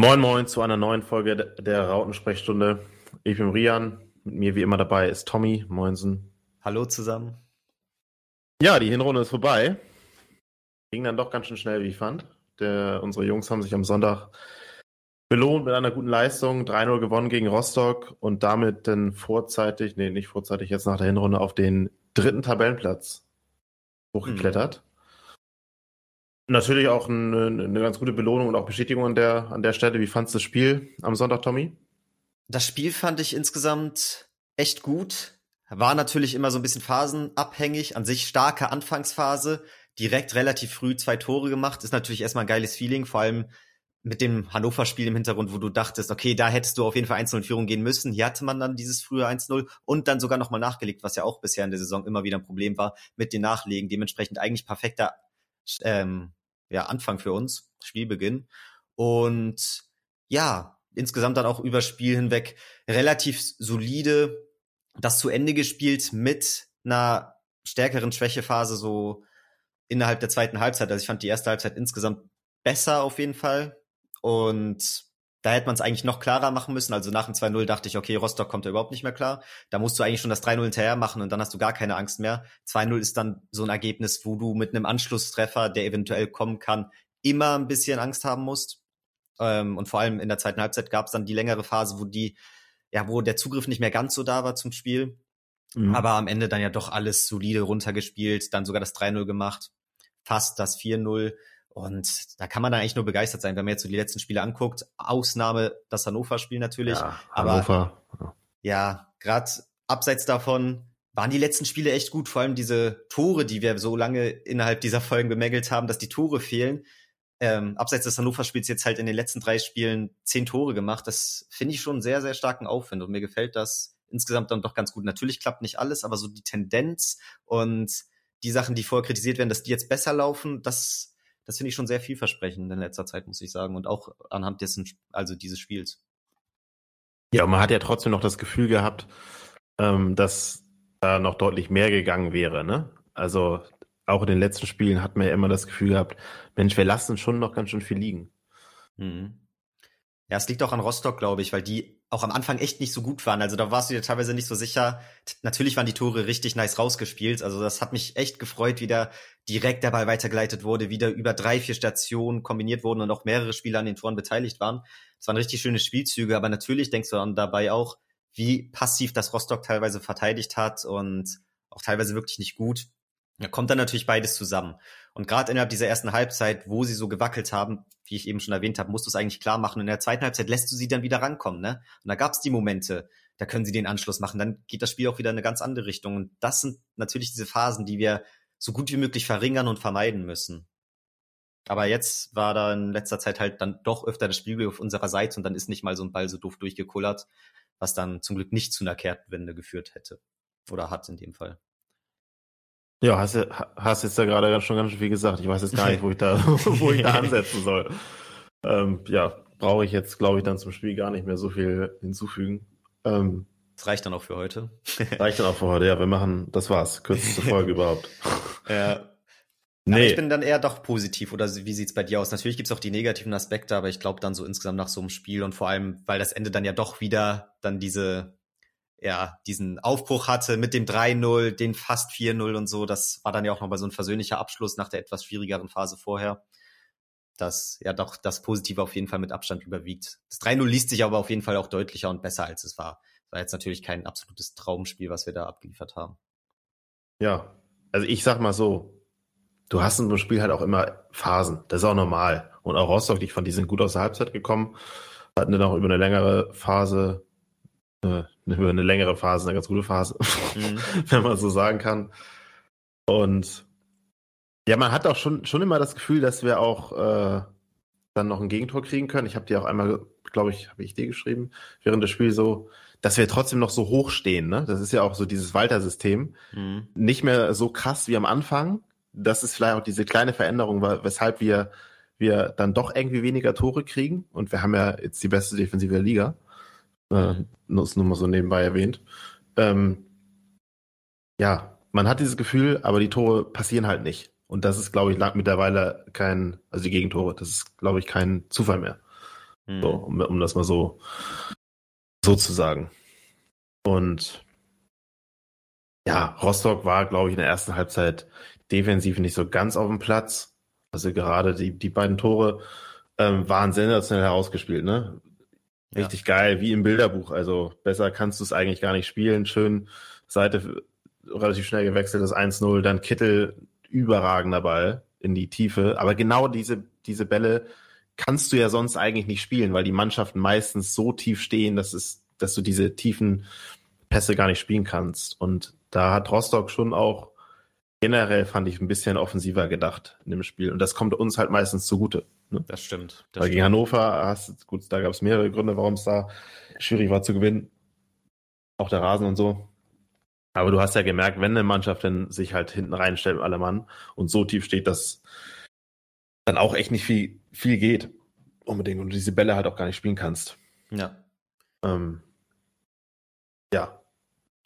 Moin Moin zu einer neuen Folge der Rautensprechstunde. Ich bin Rian, mit mir wie immer dabei ist Tommy. Moinsen. Hallo zusammen. Ja, die Hinrunde ist vorbei. Ging dann doch ganz schön schnell, wie ich fand. Der, unsere Jungs haben sich am Sonntag belohnt mit einer guten Leistung. 3-0 gewonnen gegen Rostock und damit dann vorzeitig, nee, nicht vorzeitig, jetzt nach der Hinrunde auf den dritten Tabellenplatz hochgeklettert. Mhm natürlich auch eine, eine, ganz gute Belohnung und auch Bestätigung an der, an der Stelle. Wie fandest du das Spiel am Sonntag, Tommy? Das Spiel fand ich insgesamt echt gut. War natürlich immer so ein bisschen phasenabhängig. An sich starke Anfangsphase. Direkt relativ früh zwei Tore gemacht. Ist natürlich erstmal ein geiles Feeling. Vor allem mit dem Hannover-Spiel im Hintergrund, wo du dachtest, okay, da hättest du auf jeden Fall 1 in Führung gehen müssen. Hier hatte man dann dieses frühe 1-0 und dann sogar nochmal nachgelegt, was ja auch bisher in der Saison immer wieder ein Problem war mit den Nachlegen. Dementsprechend eigentlich perfekter ähm, ja, Anfang für uns, Spielbeginn. Und ja, insgesamt dann auch über Spiel hinweg relativ solide das zu Ende gespielt mit einer stärkeren Schwächephase so innerhalb der zweiten Halbzeit. Also ich fand die erste Halbzeit insgesamt besser auf jeden Fall. Und da hätte man es eigentlich noch klarer machen müssen. Also nach dem 2-0 dachte ich, okay, Rostock kommt da überhaupt nicht mehr klar. Da musst du eigentlich schon das 3-0 hinterher machen und dann hast du gar keine Angst mehr. 2-0 ist dann so ein Ergebnis, wo du mit einem Anschlusstreffer, der eventuell kommen kann, immer ein bisschen Angst haben musst. Ähm, und vor allem in der zweiten Halbzeit gab es dann die längere Phase, wo die, ja, wo der Zugriff nicht mehr ganz so da war zum Spiel. Mhm. Aber am Ende dann ja doch alles solide runtergespielt, dann sogar das 3-0 gemacht, fast das 4-0 und da kann man dann eigentlich nur begeistert sein, wenn man jetzt so die letzten Spiele anguckt. Ausnahme das Hannover-Spiel natürlich. Ja, Hannover. Aber ja, gerade abseits davon waren die letzten Spiele echt gut. Vor allem diese Tore, die wir so lange innerhalb dieser Folgen bemängelt haben, dass die Tore fehlen. Ähm, abseits des Hannover-Spiels jetzt halt in den letzten drei Spielen zehn Tore gemacht. Das finde ich schon einen sehr, sehr starken Aufwand. Und mir gefällt das insgesamt dann doch ganz gut. Natürlich klappt nicht alles, aber so die Tendenz und die Sachen, die vorher kritisiert werden, dass die jetzt besser laufen, das das finde ich schon sehr vielversprechend in letzter Zeit, muss ich sagen. Und auch anhand dessen, also dieses Spiels. Ja, man hat ja trotzdem noch das Gefühl gehabt, ähm, dass da noch deutlich mehr gegangen wäre, ne? Also auch in den letzten Spielen hat man ja immer das Gefühl gehabt, Mensch, wir lassen schon noch ganz schön viel liegen. Mhm. Ja, es liegt auch an Rostock, glaube ich, weil die auch am Anfang echt nicht so gut waren. Also da warst du dir teilweise nicht so sicher. Natürlich waren die Tore richtig nice rausgespielt. Also das hat mich echt gefreut, wie da direkt Ball weitergeleitet wurde, wieder über drei, vier Stationen kombiniert wurden und auch mehrere Spieler an den Toren beteiligt waren. Das waren richtig schöne Spielzüge, aber natürlich denkst du dann dabei auch, wie passiv das Rostock teilweise verteidigt hat und auch teilweise wirklich nicht gut. Da kommt dann natürlich beides zusammen. Und gerade innerhalb dieser ersten Halbzeit, wo sie so gewackelt haben, wie ich eben schon erwähnt habe, musst du es eigentlich klar machen. Und in der zweiten Halbzeit lässt du sie dann wieder rankommen. Ne? Und da gab es die Momente, da können sie den Anschluss machen. Dann geht das Spiel auch wieder in eine ganz andere Richtung. Und das sind natürlich diese Phasen, die wir so gut wie möglich verringern und vermeiden müssen. Aber jetzt war da in letzter Zeit halt dann doch öfter das Spiel auf unserer Seite und dann ist nicht mal so ein Ball so doof durchgekullert, was dann zum Glück nicht zu einer Kehrtwende geführt hätte. Oder hat in dem Fall. Ja, hast, du hast jetzt da gerade schon ganz schön viel gesagt. Ich weiß jetzt gar nicht, wo ich da, wo ich da ansetzen soll. Ähm, ja, brauche ich jetzt, glaube ich, dann zum Spiel gar nicht mehr so viel hinzufügen. Ähm, das reicht dann auch für heute. reicht dann auch für heute, ja. Wir machen, das war's. Kürzeste Folge überhaupt. Ja. Nee. Aber ich bin dann eher doch positiv, oder wie sieht's bei dir aus? Natürlich gibt's auch die negativen Aspekte, aber ich glaube dann so insgesamt nach so einem Spiel und vor allem, weil das Ende dann ja doch wieder dann diese ja, diesen Aufbruch hatte mit dem 3-0, den fast 4-0 und so. Das war dann ja auch nochmal so ein versöhnlicher Abschluss nach der etwas schwierigeren Phase vorher. Dass ja doch das Positive auf jeden Fall mit Abstand überwiegt. Das 3-0 liest sich aber auf jeden Fall auch deutlicher und besser, als es war. Das war jetzt natürlich kein absolutes Traumspiel, was wir da abgeliefert haben. Ja, also ich sag mal so, du hast in so einem Spiel halt auch immer Phasen. Das ist auch normal. Und auch Rostock, ich fand, die sind gut aus der Halbzeit gekommen, hatten dann auch über eine längere Phase äh, über eine längere Phase, eine ganz gute Phase, mhm. wenn man so sagen kann. Und ja, man hat auch schon, schon immer das Gefühl, dass wir auch äh, dann noch ein Gegentor kriegen können. Ich habe dir auch einmal, glaube ich, habe ich dir geschrieben, während des Spiels so, dass wir trotzdem noch so hoch stehen. Ne? Das ist ja auch so dieses Walter-System. Mhm. Nicht mehr so krass wie am Anfang. Das ist vielleicht auch diese kleine Veränderung, weshalb wir, wir dann doch irgendwie weniger Tore kriegen. Und wir haben ja jetzt die beste Defensive der Liga. Äh, nur, nur mal so nebenbei erwähnt. Ähm, ja, man hat dieses Gefühl, aber die Tore passieren halt nicht. Und das ist, glaube ich, mittlerweile kein, also die Gegentore, das ist, glaube ich, kein Zufall mehr. Mhm. So, um, um das mal so, so zu sagen. Und ja, Rostock war, glaube ich, in der ersten Halbzeit defensiv nicht so ganz auf dem Platz. Also gerade die, die beiden Tore ähm, waren sensationell herausgespielt, ne? Richtig ja. geil, wie im Bilderbuch. Also besser kannst du es eigentlich gar nicht spielen. Schön Seite relativ schnell gewechselt, das 1-0, dann Kittel überragender Ball in die Tiefe. Aber genau diese, diese Bälle kannst du ja sonst eigentlich nicht spielen, weil die Mannschaften meistens so tief stehen, dass es, dass du diese tiefen Pässe gar nicht spielen kannst. Und da hat Rostock schon auch generell fand ich ein bisschen offensiver gedacht in dem Spiel. Und das kommt uns halt meistens zugute. Ne? Das stimmt. Das Weil stimmt. gegen Hannover hast gut, da gab es mehrere Gründe, warum es da schwierig war zu gewinnen. Auch der Rasen und so. Aber du hast ja gemerkt, wenn eine Mannschaft dann sich halt hinten reinstellt mit allem Mann und so tief steht, dass dann auch echt nicht viel, viel geht. Unbedingt. Und du diese Bälle halt auch gar nicht spielen kannst. Ja. Ähm, ja.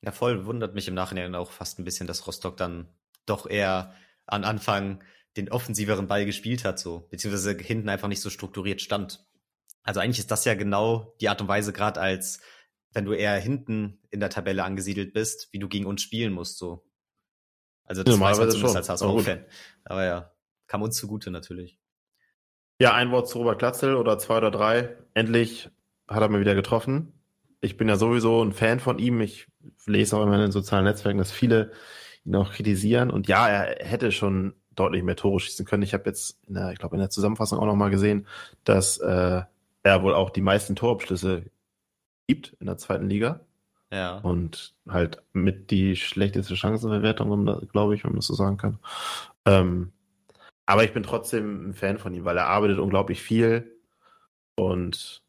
Ja, voll wundert mich im Nachhinein auch fast ein bisschen, dass Rostock dann doch eher an Anfang den offensiveren Ball gespielt hat, so, beziehungsweise hinten einfach nicht so strukturiert stand. Also eigentlich ist das ja genau die Art und Weise, gerade als wenn du eher hinten in der Tabelle angesiedelt bist, wie du gegen uns spielen musst, so. Also das weiß man zumindest als HSV-Fan. Aber ja, kam uns zugute natürlich. Ja, ein Wort zu Robert Klatzel oder zwei oder drei. Endlich hat er mal wieder getroffen. Ich bin ja sowieso ein Fan von ihm. Ich lese auch immer in den sozialen Netzwerken, dass viele ihn auch kritisieren. Und ja, er hätte schon deutlich mehr Tore schießen können. Ich habe jetzt, in der, ich glaube, in der Zusammenfassung auch nochmal gesehen, dass äh, er wohl auch die meisten Torabschlüsse gibt in der zweiten Liga. Ja. Und halt mit die schlechteste Chancenverwertung, glaube ich, wenn man das so sagen kann. Ähm, aber ich bin trotzdem ein Fan von ihm, weil er arbeitet unglaublich viel. Und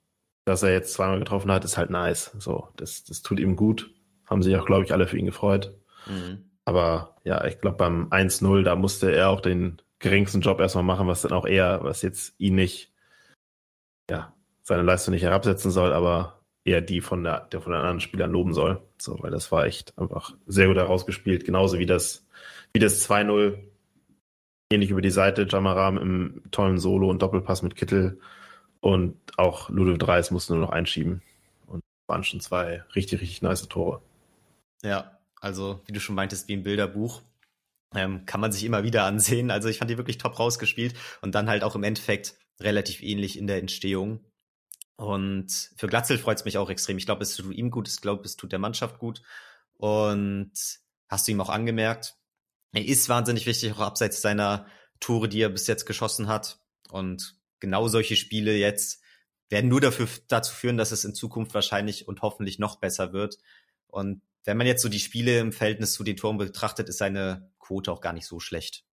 dass er jetzt zweimal getroffen hat, ist halt nice. So, das, das tut ihm gut. Haben sich auch, glaube ich, alle für ihn gefreut. Mhm. Aber ja, ich glaube, beim 1-0, da musste er auch den geringsten Job erstmal machen, was dann auch eher, was jetzt ihn nicht, ja, seine Leistung nicht herabsetzen soll, aber eher die von der, der von den anderen Spielern loben soll. So, weil das war echt einfach sehr gut herausgespielt. Genauso wie das, wie das 2-0 ähnlich über die Seite, Jamaram im tollen Solo und Doppelpass mit Kittel und auch Ludo Dreis musste nur noch einschieben. Und waren schon zwei richtig, richtig nice Tore. Ja, also, wie du schon meintest, wie ein Bilderbuch. Ähm, kann man sich immer wieder ansehen. Also ich fand die wirklich top rausgespielt und dann halt auch im Endeffekt relativ ähnlich in der Entstehung. Und für Glatzel freut es mich auch extrem. Ich glaube, es tut ihm gut, ich glaube, es tut der Mannschaft gut. Und hast du ihm auch angemerkt, er ist wahnsinnig wichtig, auch abseits seiner Tore, die er bis jetzt geschossen hat. Und genau solche Spiele jetzt werden nur dafür, dazu führen, dass es in Zukunft wahrscheinlich und hoffentlich noch besser wird. Und wenn man jetzt so die Spiele im Verhältnis zu den Toren betrachtet, ist seine Quote auch gar nicht so schlecht.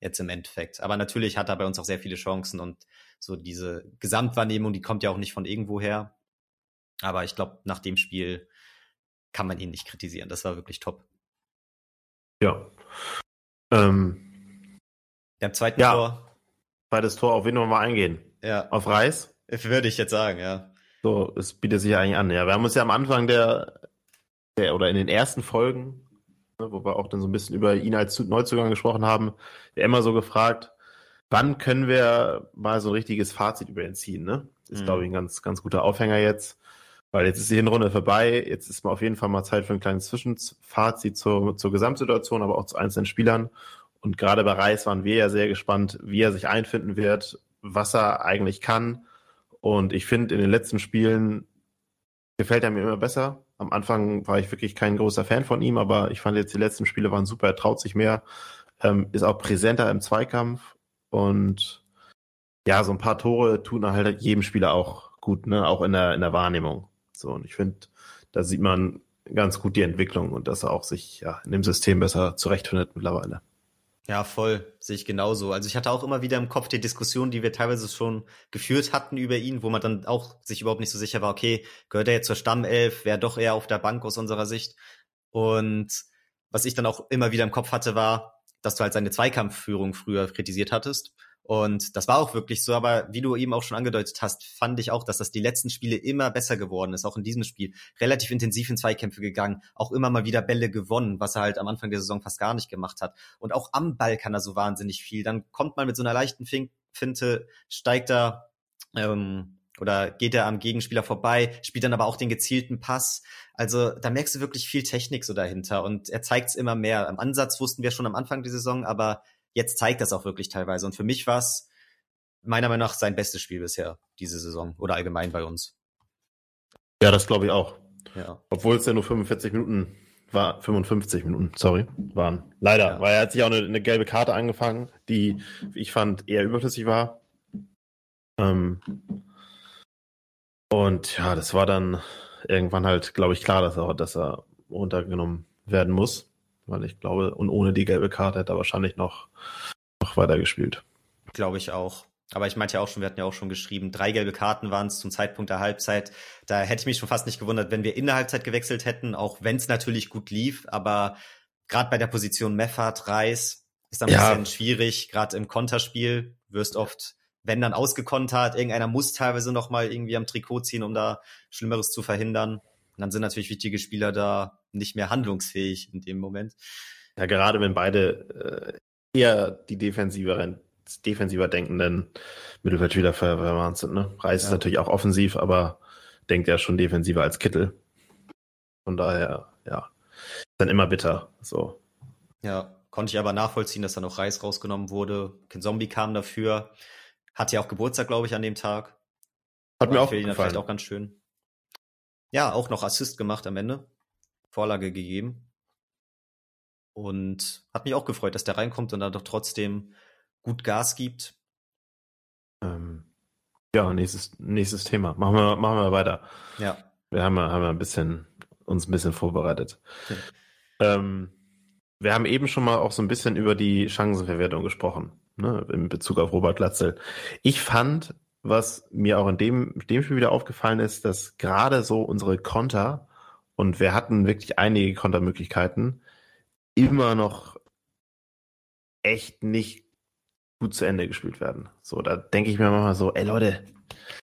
Jetzt im Endeffekt. Aber natürlich hat er bei uns auch sehr viele Chancen und so diese Gesamtwahrnehmung, die kommt ja auch nicht von irgendwo her. Aber ich glaube, nach dem Spiel kann man ihn nicht kritisieren. Das war wirklich top. Ja. Ähm, Im zweiten ja. Tor. Zweites Tor, auf wen wollen wir mal eingehen? Ja. Auf Reis? Würde ich jetzt sagen, ja. So, es bietet sich ja eigentlich an. Ja, wir haben uns ja am Anfang der der, oder in den ersten Folgen, ne, wo wir auch dann so ein bisschen über ihn als Neuzugang gesprochen haben, ja immer so gefragt, wann können wir mal so ein richtiges Fazit über ihn ziehen, ne? Ist, mhm. glaube ich, ein ganz, ganz guter Aufhänger jetzt. Weil jetzt ist die Hinrunde vorbei, jetzt ist mal auf jeden Fall mal Zeit für ein kleines Zwischenfazit zur, zur Gesamtsituation, aber auch zu einzelnen Spielern. Und gerade bei Reis waren wir ja sehr gespannt, wie er sich einfinden wird, was er eigentlich kann. Und ich finde, in den letzten Spielen gefällt er mir immer besser. Am Anfang war ich wirklich kein großer Fan von ihm, aber ich fand jetzt die letzten Spiele waren super. Er traut sich mehr, ähm, ist auch präsenter im Zweikampf und ja, so ein paar Tore tun halt jedem Spieler auch gut, ne? Auch in der in der Wahrnehmung. So und ich finde, da sieht man ganz gut die Entwicklung und dass er auch sich ja in dem System besser zurechtfindet mittlerweile. Ja, voll, sehe ich genauso. Also ich hatte auch immer wieder im Kopf die Diskussion, die wir teilweise schon geführt hatten über ihn, wo man dann auch sich überhaupt nicht so sicher war, okay, gehört er jetzt zur Stammelf, wäre doch eher auf der Bank aus unserer Sicht. Und was ich dann auch immer wieder im Kopf hatte, war, dass du halt seine Zweikampfführung früher kritisiert hattest. Und das war auch wirklich so, aber wie du eben auch schon angedeutet hast, fand ich auch, dass das die letzten Spiele immer besser geworden ist, auch in diesem Spiel. Relativ intensiv in Zweikämpfe gegangen, auch immer mal wieder Bälle gewonnen, was er halt am Anfang der Saison fast gar nicht gemacht hat. Und auch am Ball kann er so wahnsinnig viel. Dann kommt man mit so einer leichten Finte, steigt er ähm, oder geht er am Gegenspieler vorbei, spielt dann aber auch den gezielten Pass. Also da merkst du wirklich viel Technik so dahinter und er zeigt es immer mehr. Am Ansatz wussten wir schon am Anfang der Saison, aber jetzt zeigt das auch wirklich teilweise. Und für mich war es meiner Meinung nach sein bestes Spiel bisher diese Saison oder allgemein bei uns. Ja, das glaube ich auch. Ja. Obwohl es ja nur 45 Minuten war, 55 Minuten, sorry, waren. Leider, ja. weil er hat sich auch eine, eine, gelbe Karte angefangen, die, ich fand, eher überflüssig war. Ähm, und ja, das war dann irgendwann halt, glaube ich, klar, dass er, dass er runtergenommen werden muss. Weil ich glaube, und ohne die gelbe Karte hätte er wahrscheinlich noch, noch weiter gespielt. Glaube ich auch. Aber ich meinte ja auch schon, wir hatten ja auch schon geschrieben, drei gelbe Karten waren es zum Zeitpunkt der Halbzeit. Da hätte ich mich schon fast nicht gewundert, wenn wir in der Halbzeit gewechselt hätten, auch wenn es natürlich gut lief. Aber gerade bei der Position Meffert, Reis ist dann ein ja. bisschen schwierig. Gerade im Konterspiel wirst oft, wenn dann ausgekontert, irgendeiner muss teilweise noch mal irgendwie am Trikot ziehen, um da Schlimmeres zu verhindern. Und dann sind natürlich wichtige Spieler da nicht mehr handlungsfähig in dem Moment. Ja, gerade wenn beide äh, eher die defensiveren defensiver denkenden Mittelfeldspieler verwandt sind. Ne? Reis ja. ist natürlich auch offensiv, aber denkt ja schon defensiver als Kittel. Von daher, ja, ist dann immer bitter. So. Ja, konnte ich aber nachvollziehen, dass dann auch Reis rausgenommen wurde. Ken Zombie kam dafür. Hat ja auch Geburtstag, glaube ich, an dem Tag. Hat mir auch gefallen. vielleicht auch ganz schön. Ja, auch noch Assist gemacht am Ende. Vorlage gegeben. Und hat mich auch gefreut, dass der reinkommt und dann doch trotzdem gut Gas gibt. Ähm, ja, nächstes, nächstes Thema. Machen wir, machen wir weiter. Ja. Wir haben, haben ein bisschen, uns ein bisschen vorbereitet. ähm, wir haben eben schon mal auch so ein bisschen über die Chancenverwertung gesprochen, ne, in Bezug auf Robert Glatzel. Ich fand, was mir auch in dem, dem Spiel wieder aufgefallen ist, dass gerade so unsere Konter, und wir hatten wirklich einige Kontermöglichkeiten, immer noch echt nicht gut zu Ende gespielt werden. So, da denke ich mir manchmal so, ey Leute,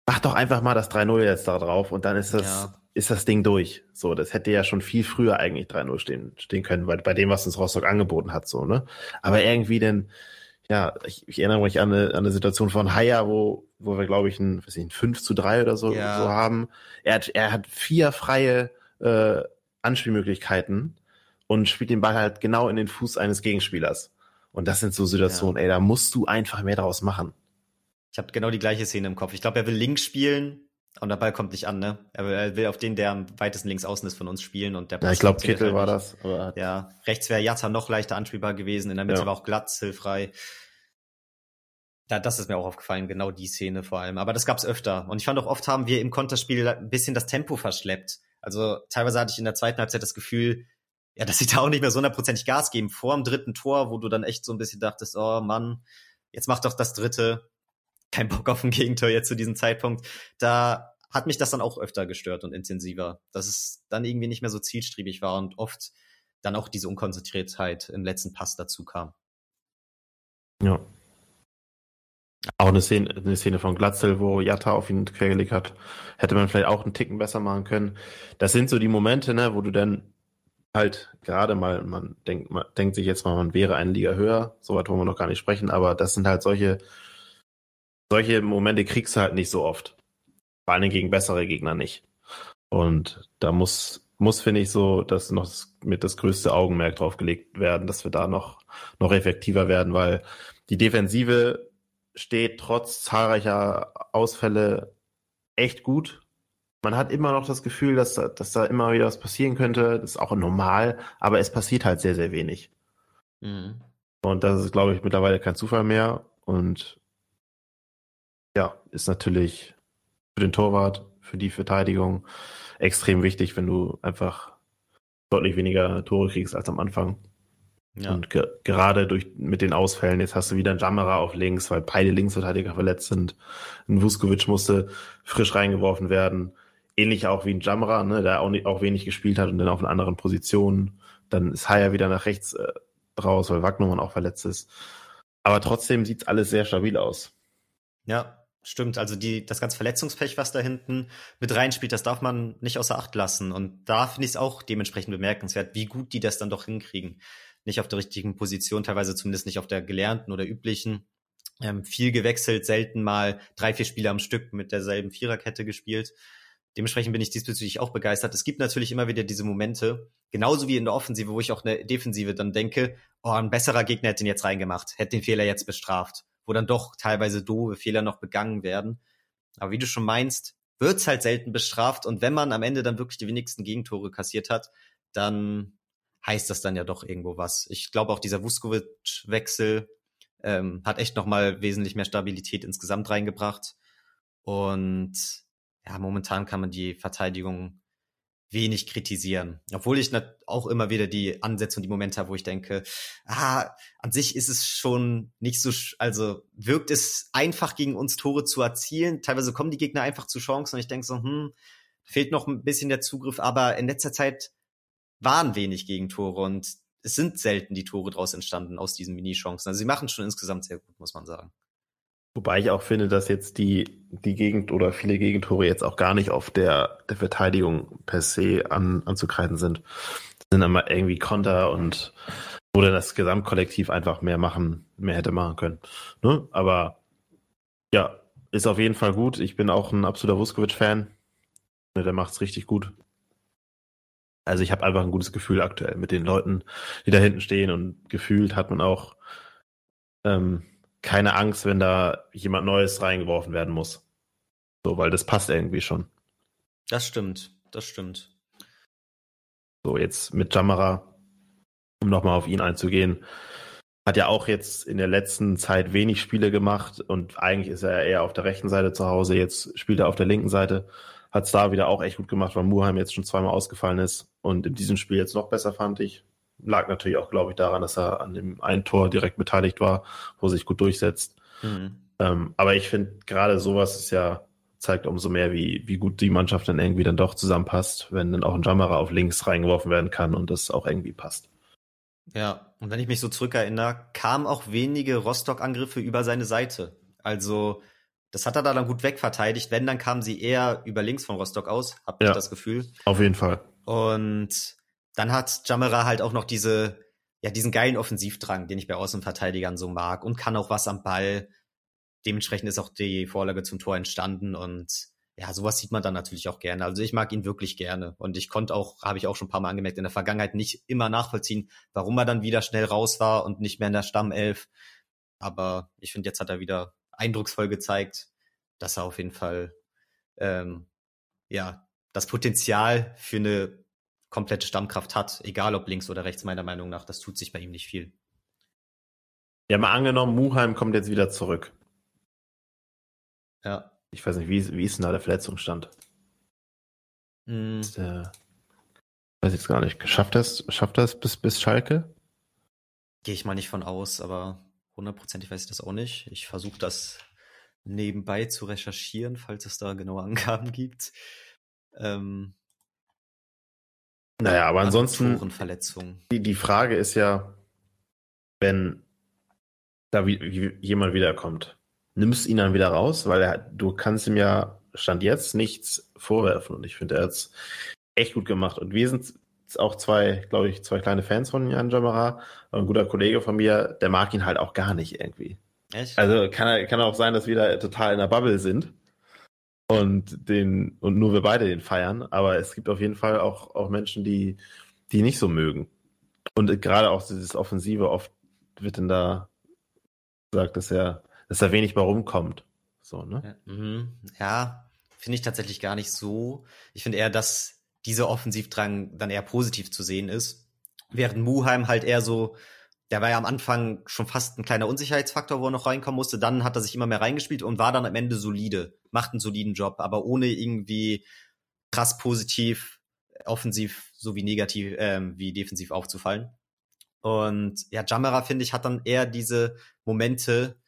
mach doch einfach mal das 3-0 jetzt da drauf und dann ist das, ja. ist das Ding durch. So, das hätte ja schon viel früher eigentlich 3-0 stehen, stehen können, weil bei dem, was uns Rostock angeboten hat, so, ne? Aber irgendwie denn, ja, ich, ich erinnere mich an eine, an eine Situation von Haya, wo, wo wir, glaube ich, ein, weiß ich, ein 5 zu 3 oder so, ja. so haben. Er hat, er hat vier freie äh, Anspielmöglichkeiten und spielt den Ball halt genau in den Fuß eines Gegenspielers. Und das sind so Situationen, ja. ey, da musst du einfach mehr daraus machen. Ich habe genau die gleiche Szene im Kopf. Ich glaube, er will links spielen und der Ball kommt nicht an, ne? Er will, er will auf den, der am weitesten links außen ist von uns spielen und der Ja, ich glaube, Kittel war das. Ja, rechts wäre Jatta noch leichter anspielbar gewesen, in der Mitte ja. war auch Glatz hilfrei. Da, das ist mir auch aufgefallen, genau die Szene vor allem. Aber das gab's öfter. Und ich fand auch oft haben wir im Konterspiel ein bisschen das Tempo verschleppt. Also teilweise hatte ich in der zweiten Halbzeit das Gefühl, ja, dass sie da auch nicht mehr so hundertprozentig Gas geben vor dem dritten Tor, wo du dann echt so ein bisschen dachtest, oh Mann, jetzt mach doch das dritte. Kein Bock auf ein Gegentor jetzt zu diesem Zeitpunkt. Da hat mich das dann auch öfter gestört und intensiver, dass es dann irgendwie nicht mehr so zielstrebig war und oft dann auch diese Unkonzentriertheit im letzten Pass dazu kam. Ja. Auch eine Szene, eine Szene von Glatzel, wo Jatta auf ihn quergelegt hat, hätte man vielleicht auch einen Ticken besser machen können. Das sind so die Momente, ne, wo du dann halt gerade mal, man denkt, man denkt sich jetzt mal, man wäre eine Liga höher, so weit wollen wir noch gar nicht sprechen, aber das sind halt solche, solche Momente kriegst du halt nicht so oft. Vor allem gegen bessere Gegner nicht. Und da muss, muss, finde ich, so, dass noch mit das größte Augenmerk drauf gelegt werden, dass wir da noch, noch effektiver werden, weil die Defensive steht trotz zahlreicher Ausfälle echt gut man hat immer noch das Gefühl, dass, dass da immer wieder was passieren könnte. Das ist auch normal, aber es passiert halt sehr, sehr wenig. Mhm. Und das ist, glaube ich, mittlerweile kein Zufall mehr. Und ja, ist natürlich für den Torwart, für die Verteidigung extrem wichtig, wenn du einfach deutlich weniger Tore kriegst als am Anfang. Ja. Und ge gerade durch mit den Ausfällen, jetzt hast du wieder einen Jammerer auf links, weil beide Linksverteidiger verletzt sind. Ein Vuskovic musste frisch reingeworfen werden ähnlich auch wie ein Jamra, ne, der auch, nicht, auch wenig gespielt hat und dann auf einer anderen Position. Dann ist Haya wieder nach rechts äh, raus, weil Wagnermann auch verletzt ist. Aber trotzdem sieht alles sehr stabil aus. Ja, stimmt. Also die, das ganze Verletzungspech, was da hinten mit reinspielt, das darf man nicht außer Acht lassen. Und da finde ich es auch dementsprechend bemerkenswert, wie gut die das dann doch hinkriegen. Nicht auf der richtigen Position, teilweise zumindest nicht auf der gelernten oder üblichen. Ähm, viel gewechselt, selten mal drei, vier Spiele am Stück mit derselben Viererkette gespielt. Dementsprechend bin ich diesbezüglich auch begeistert. Es gibt natürlich immer wieder diese Momente, genauso wie in der Offensive, wo ich auch eine Defensive dann denke, oh, ein besserer Gegner hätte ihn jetzt reingemacht, hätte den Fehler jetzt bestraft, wo dann doch teilweise doofe Fehler noch begangen werden. Aber wie du schon meinst, wird's halt selten bestraft und wenn man am Ende dann wirklich die wenigsten Gegentore kassiert hat, dann heißt das dann ja doch irgendwo was. Ich glaube auch dieser Vuskovic-Wechsel ähm, hat echt nochmal wesentlich mehr Stabilität insgesamt reingebracht. Und ja, momentan kann man die Verteidigung wenig kritisieren. Obwohl ich auch immer wieder die Ansätze und die Momente habe, wo ich denke, ah, an sich ist es schon nicht so, also wirkt es einfach gegen uns Tore zu erzielen. Teilweise kommen die Gegner einfach zu Chancen und ich denke so, hm, fehlt noch ein bisschen der Zugriff, aber in letzter Zeit waren wenig Gegentore und es sind selten die Tore daraus entstanden aus diesen Mini-Chancen. Also sie machen schon insgesamt sehr gut, muss man sagen. Wobei ich auch finde, dass jetzt die, die Gegend oder viele Gegentore jetzt auch gar nicht auf der, der Verteidigung per se an, anzukreiden sind. Das sind immer irgendwie Konter und oder das Gesamtkollektiv einfach mehr machen, mehr hätte machen können. Ne? Aber ja, ist auf jeden Fall gut. Ich bin auch ein absoluter Vuskovic-Fan. Der macht's richtig gut. Also ich habe einfach ein gutes Gefühl aktuell mit den Leuten, die da hinten stehen und gefühlt hat man auch ähm, keine Angst, wenn da jemand Neues reingeworfen werden muss. So, weil das passt irgendwie schon. Das stimmt, das stimmt. So, jetzt mit Jamara, um nochmal auf ihn einzugehen, hat ja auch jetzt in der letzten Zeit wenig Spiele gemacht und eigentlich ist er eher auf der rechten Seite zu Hause. Jetzt spielt er auf der linken Seite. Hat es da wieder auch echt gut gemacht, weil Muheim jetzt schon zweimal ausgefallen ist und in diesem Spiel jetzt noch besser fand ich. Lag natürlich auch, glaube ich, daran, dass er an dem einen Tor direkt beteiligt war, wo er sich gut durchsetzt. Mhm. Ähm, aber ich finde, gerade sowas ist ja, zeigt umso mehr, wie, wie gut die Mannschaft dann irgendwie dann doch zusammenpasst, wenn dann auch ein Jammerer auf links reingeworfen werden kann und das auch irgendwie passt. Ja, und wenn ich mich so zurückerinnere, kamen auch wenige Rostock-Angriffe über seine Seite. Also, das hat er da dann gut wegverteidigt. Wenn, dann kamen sie eher über links von Rostock aus, habe ja, ich das Gefühl. Auf jeden Fall. Und dann hat Jamera halt auch noch diese, ja, diesen geilen Offensivdrang, den ich bei Außenverteidigern so mag und kann auch was am Ball. Dementsprechend ist auch die Vorlage zum Tor entstanden und ja, sowas sieht man dann natürlich auch gerne. Also ich mag ihn wirklich gerne und ich konnte auch, habe ich auch schon ein paar Mal angemerkt, in der Vergangenheit nicht immer nachvollziehen, warum er dann wieder schnell raus war und nicht mehr in der Stammelf. Aber ich finde, jetzt hat er wieder eindrucksvoll gezeigt, dass er auf jeden Fall ähm, ja das Potenzial für eine komplette Stammkraft hat, egal ob links oder rechts, meiner Meinung nach. Das tut sich bei ihm nicht viel. Ja, mal angenommen, Muheim kommt jetzt wieder zurück. Ja. Ich weiß nicht, wie, wie ist denn da der Verletzungsstand? Mm. Ist der, weiß ich jetzt gar nicht. Schafft das, schafft das bis, bis Schalke? Gehe ich mal nicht von aus, aber hundertprozentig weiß ich das auch nicht. Ich versuche das nebenbei zu recherchieren, falls es da genaue Angaben gibt. Ähm, naja, aber ansonsten. Die, die Frage ist ja, wenn da wie, wie jemand wiederkommt, nimmst du ihn dann wieder raus, weil er, du kannst ihm ja Stand jetzt nichts vorwerfen und ich finde, er hat es echt gut gemacht und wir sind auch zwei, glaube ich, zwei kleine Fans von Jan Jamara. Ein guter Kollege von mir, der mag ihn halt auch gar nicht irgendwie. Echt? Also kann, kann auch sein, dass wir da total in der Bubble sind und den und nur wir beide den feiern. Aber es gibt auf jeden Fall auch, auch Menschen, die, die nicht so mögen. Und gerade auch dieses Offensive, oft wird dann da gesagt, dass er, dass er wenig bei rumkommt. So, ne? Ja, mhm. ja finde ich tatsächlich gar nicht so. Ich finde eher, dass dieser Offensivdrang dann eher positiv zu sehen ist. Während Muheim halt eher so der war ja am Anfang schon fast ein kleiner Unsicherheitsfaktor, wo er noch reinkommen musste. Dann hat er sich immer mehr reingespielt und war dann am Ende solide, macht einen soliden Job, aber ohne irgendwie krass positiv, offensiv sowie negativ ähm, wie defensiv aufzufallen. Und ja, Jamera, finde ich, hat dann eher diese Momente,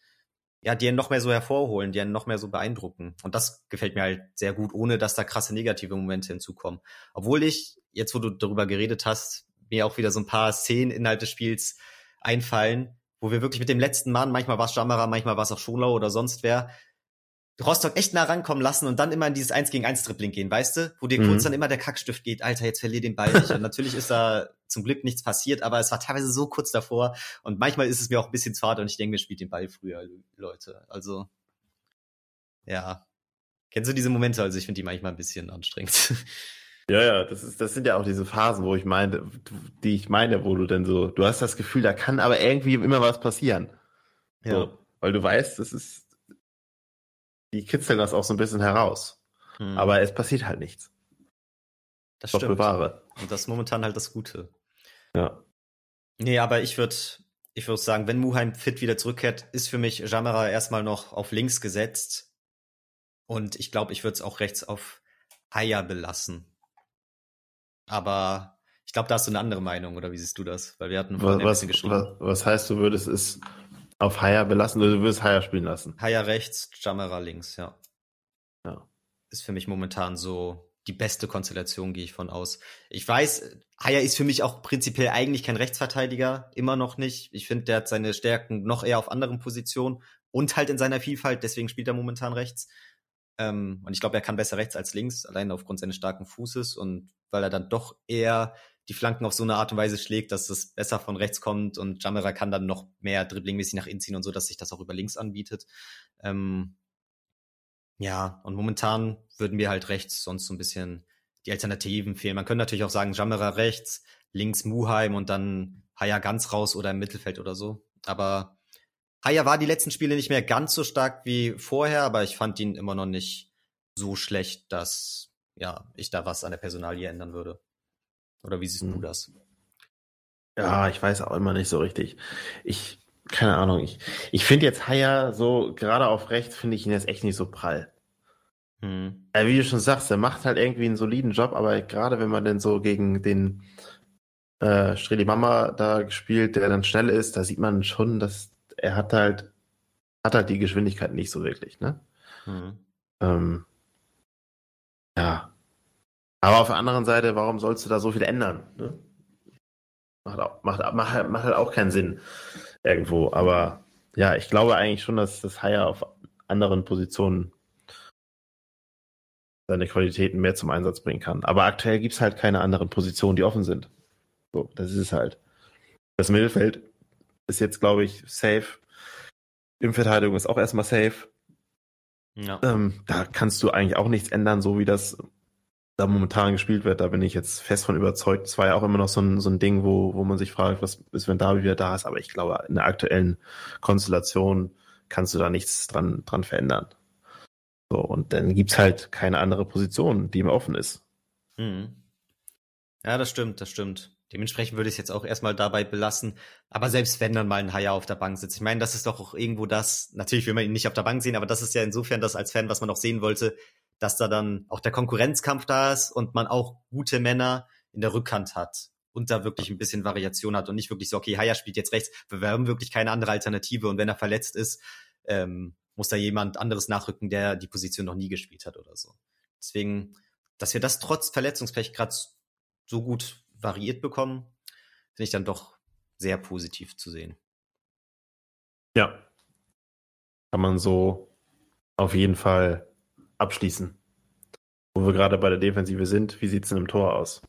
ja, die ihn noch mehr so hervorholen, die ihn noch mehr so beeindrucken. Und das gefällt mir halt sehr gut, ohne dass da krasse negative Momente hinzukommen. Obwohl ich, jetzt wo du darüber geredet hast, mir auch wieder so ein paar Szenen innerhalb des Spiels einfallen, wo wir wirklich mit dem letzten Mann, manchmal war es Jamara, manchmal war es auch Scholau oder sonst wer, Rostock echt nah rankommen lassen und dann immer in dieses 1 gegen 1 Dribbling gehen, weißt du? Wo dir mhm. kurz dann immer der Kackstift geht, Alter, jetzt verlier den Ball nicht. Und natürlich ist da zum Glück nichts passiert, aber es war teilweise so kurz davor und manchmal ist es mir auch ein bisschen zu hart und ich denke, mir spielt den Ball früher, Leute. Also, ja. Kennst du diese Momente? Also ich finde die manchmal ein bisschen anstrengend. Ja, ja, das ist, das sind ja auch diese Phasen, wo ich meine, die ich meine, wo du denn so, du hast das Gefühl, da kann aber irgendwie immer was passieren. Ja. So, weil du weißt, das ist, die kitzeln das auch so ein bisschen heraus. Hm. Aber es passiert halt nichts. Das Gott stimmt. bewahre. Und das ist momentan halt das Gute. Ja. Nee, aber ich würde, ich würde sagen, wenn Muheim fit wieder zurückkehrt, ist für mich Jamera erstmal noch auf links gesetzt. Und ich glaube, ich würde es auch rechts auf Haya belassen. Aber ich glaube, da hast du eine andere Meinung, oder wie siehst du das? Weil wir hatten was, ein bisschen geschrieben. Was, was heißt, du würdest es auf Haya belassen oder du würdest Haya spielen lassen? Haya rechts, Jamera links, ja. Ja. Ist für mich momentan so die beste Konstellation, gehe ich von aus. Ich weiß, Haya ist für mich auch prinzipiell eigentlich kein Rechtsverteidiger, immer noch nicht. Ich finde, der hat seine Stärken noch eher auf anderen Positionen und halt in seiner Vielfalt, deswegen spielt er momentan rechts. Ähm, und ich glaube, er kann besser rechts als links, allein aufgrund seines starken Fußes und weil er dann doch eher die Flanken auf so eine Art und Weise schlägt, dass es besser von rechts kommt und Jamera kann dann noch mehr dribblingmäßig nach innen ziehen und so, dass sich das auch über links anbietet. Ähm, ja, und momentan würden mir halt rechts sonst so ein bisschen die Alternativen fehlen. Man könnte natürlich auch sagen, Jamera rechts, links Muheim und dann Haya ganz raus oder im Mittelfeld oder so. Aber Haya war die letzten Spiele nicht mehr ganz so stark wie vorher, aber ich fand ihn immer noch nicht so schlecht, dass ja, ich da was an der Personalie ändern würde. Oder wie siehst du das? Ja, ich weiß auch immer nicht so richtig. Ich, keine Ahnung, ich, ich finde jetzt Haya so, gerade auf rechts, finde ich ihn jetzt echt nicht so prall. Hm. Ja, wie du schon sagst, er macht halt irgendwie einen soliden Job, aber gerade wenn man denn so gegen den äh, Streli Mama da gespielt, der dann schnell ist, da sieht man schon, dass er hat halt, hat halt die Geschwindigkeit nicht so wirklich, ne? Hm. Ähm, ja. Aber auf der anderen Seite, warum sollst du da so viel ändern? Ne? Macht, auch, macht, macht, macht halt auch keinen Sinn irgendwo. Aber ja, ich glaube eigentlich schon, dass das Haier auf anderen Positionen seine Qualitäten mehr zum Einsatz bringen kann. Aber aktuell gibt es halt keine anderen Positionen, die offen sind. So, das ist es halt. Das Mittelfeld ist jetzt, glaube ich, safe. Innenverteidigung ist auch erstmal safe. Ja. Ähm, da kannst du eigentlich auch nichts ändern, so wie das da momentan gespielt wird. Da bin ich jetzt fest von überzeugt. Es war ja auch immer noch so ein, so ein Ding, wo, wo man sich fragt, was ist, wenn Davi wieder da ist. Aber ich glaube, in der aktuellen Konstellation kannst du da nichts dran, dran verändern. So, und dann gibt's halt keine andere Position, die ihm offen ist. Mhm. Ja, das stimmt, das stimmt. Dementsprechend würde ich es jetzt auch erstmal dabei belassen. Aber selbst wenn dann mal ein Haier auf der Bank sitzt, ich meine, das ist doch auch irgendwo das, natürlich will man ihn nicht auf der Bank sehen, aber das ist ja insofern das als Fan, was man auch sehen wollte, dass da dann auch der Konkurrenzkampf da ist und man auch gute Männer in der Rückhand hat und da wirklich ein bisschen Variation hat und nicht wirklich so, okay, Haier spielt jetzt rechts, wir haben wirklich keine andere Alternative und wenn er verletzt ist, ähm, muss da jemand anderes nachrücken, der die Position noch nie gespielt hat oder so. Deswegen, dass wir das trotz Verletzungspech gerade so gut variiert bekommen, finde ich dann doch sehr positiv zu sehen. Ja. Kann man so auf jeden Fall abschließen. Wo wir gerade bei der Defensive sind, wie sieht es denn im Tor aus?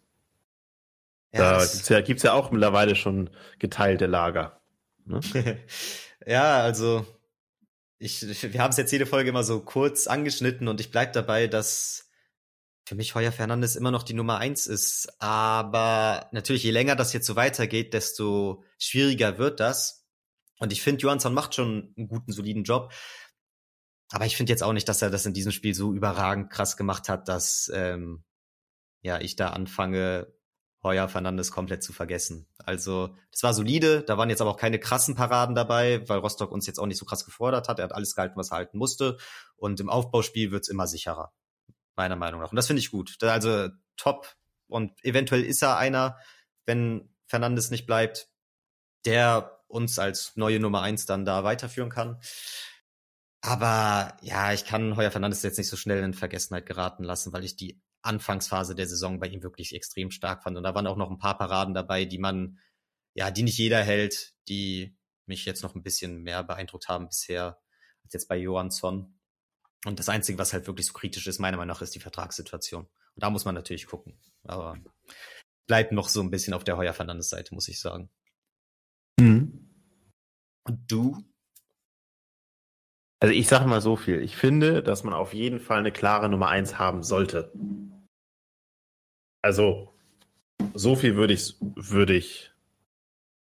Ja, da gibt's ja, gibt's ja auch mittlerweile schon geteilte Lager. Ne? ja, also ich, wir haben es jetzt jede Folge immer so kurz angeschnitten und ich bleib dabei, dass für mich Heuer Fernandes immer noch die Nummer eins ist. Aber natürlich, je länger das jetzt so weitergeht, desto schwieriger wird das. Und ich finde, Johansson macht schon einen guten, soliden Job. Aber ich finde jetzt auch nicht, dass er das in diesem Spiel so überragend krass gemacht hat, dass ähm, ja ich da anfange, Heuer Fernandes komplett zu vergessen. Also, das war solide, da waren jetzt aber auch keine krassen Paraden dabei, weil Rostock uns jetzt auch nicht so krass gefordert hat. Er hat alles gehalten, was er halten musste. Und im Aufbauspiel wird's immer sicherer meiner Meinung nach. Und das finde ich gut. Also top. Und eventuell ist er einer, wenn Fernandes nicht bleibt, der uns als neue Nummer eins dann da weiterführen kann. Aber ja, ich kann Heuer Fernandes jetzt nicht so schnell in Vergessenheit geraten lassen, weil ich die Anfangsphase der Saison bei ihm wirklich extrem stark fand. Und da waren auch noch ein paar Paraden dabei, die man, ja, die nicht jeder hält, die mich jetzt noch ein bisschen mehr beeindruckt haben bisher als jetzt bei Johansson. Und das Einzige, was halt wirklich so kritisch ist, meiner Meinung nach, ist die Vertragssituation. Und da muss man natürlich gucken. Aber bleibt noch so ein bisschen auf der Heuer Fernandes Seite, muss ich sagen. Mhm. Und du? Also ich sage mal so viel. Ich finde, dass man auf jeden Fall eine klare Nummer eins haben sollte. Also so viel würde ich, würde ich,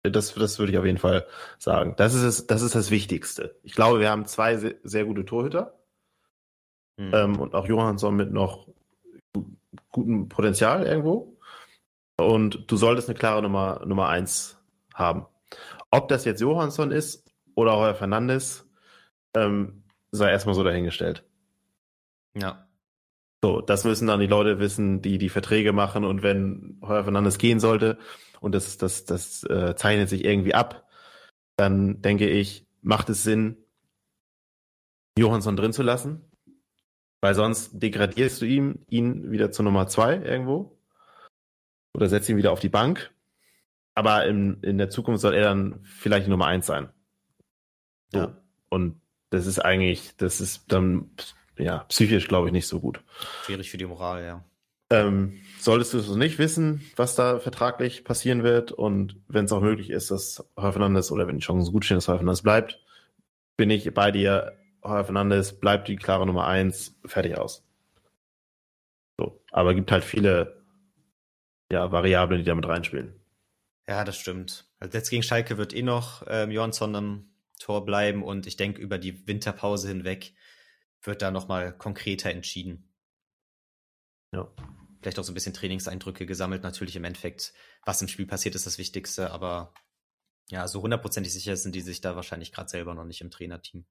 das, das würde ich auf jeden Fall sagen. Das ist es, das ist das Wichtigste. Ich glaube, wir haben zwei sehr, sehr gute Torhüter mhm. ähm, und auch Johansson mit noch gutem Potenzial irgendwo. Und du solltest eine klare Nummer, Nummer eins haben. Ob das jetzt Johansson ist oder Heuer Fernandes, ähm, sei erstmal so dahingestellt. Ja. So, das müssen dann die Leute wissen, die die Verträge machen und wenn Heuer Fernandes gehen sollte und das, das, das äh, zeichnet sich irgendwie ab, dann denke ich, macht es Sinn, Johansson drin zu lassen, weil sonst degradierst du ihm, ihn wieder zur Nummer zwei irgendwo oder setzt ihn wieder auf die Bank. Aber in, in der Zukunft soll er dann vielleicht Nummer eins sein. So. Ja. Und das ist eigentlich, das ist dann ja psychisch, glaube ich, nicht so gut. Schwierig für die Moral, ja. Ähm, solltest du es nicht wissen, was da vertraglich passieren wird und wenn es auch möglich ist, dass Heuer Fernandes oder wenn die Chancen gut stehen, dass Heuer Fernandes bleibt, bin ich bei dir. Heuer Fernandes bleibt die klare Nummer eins, fertig aus. So, aber gibt halt viele ja, Variablen, die damit reinspielen. Ja, das stimmt. Also jetzt gegen Schalke wird eh noch ähm, Johansson am Tor bleiben und ich denke, über die Winterpause hinweg wird da nochmal konkreter entschieden. Ja. Vielleicht auch so ein bisschen Trainingseindrücke gesammelt. Natürlich im Endeffekt, was im Spiel passiert, ist das Wichtigste, aber ja, so hundertprozentig sicher sind die sich da wahrscheinlich gerade selber noch nicht im Trainerteam.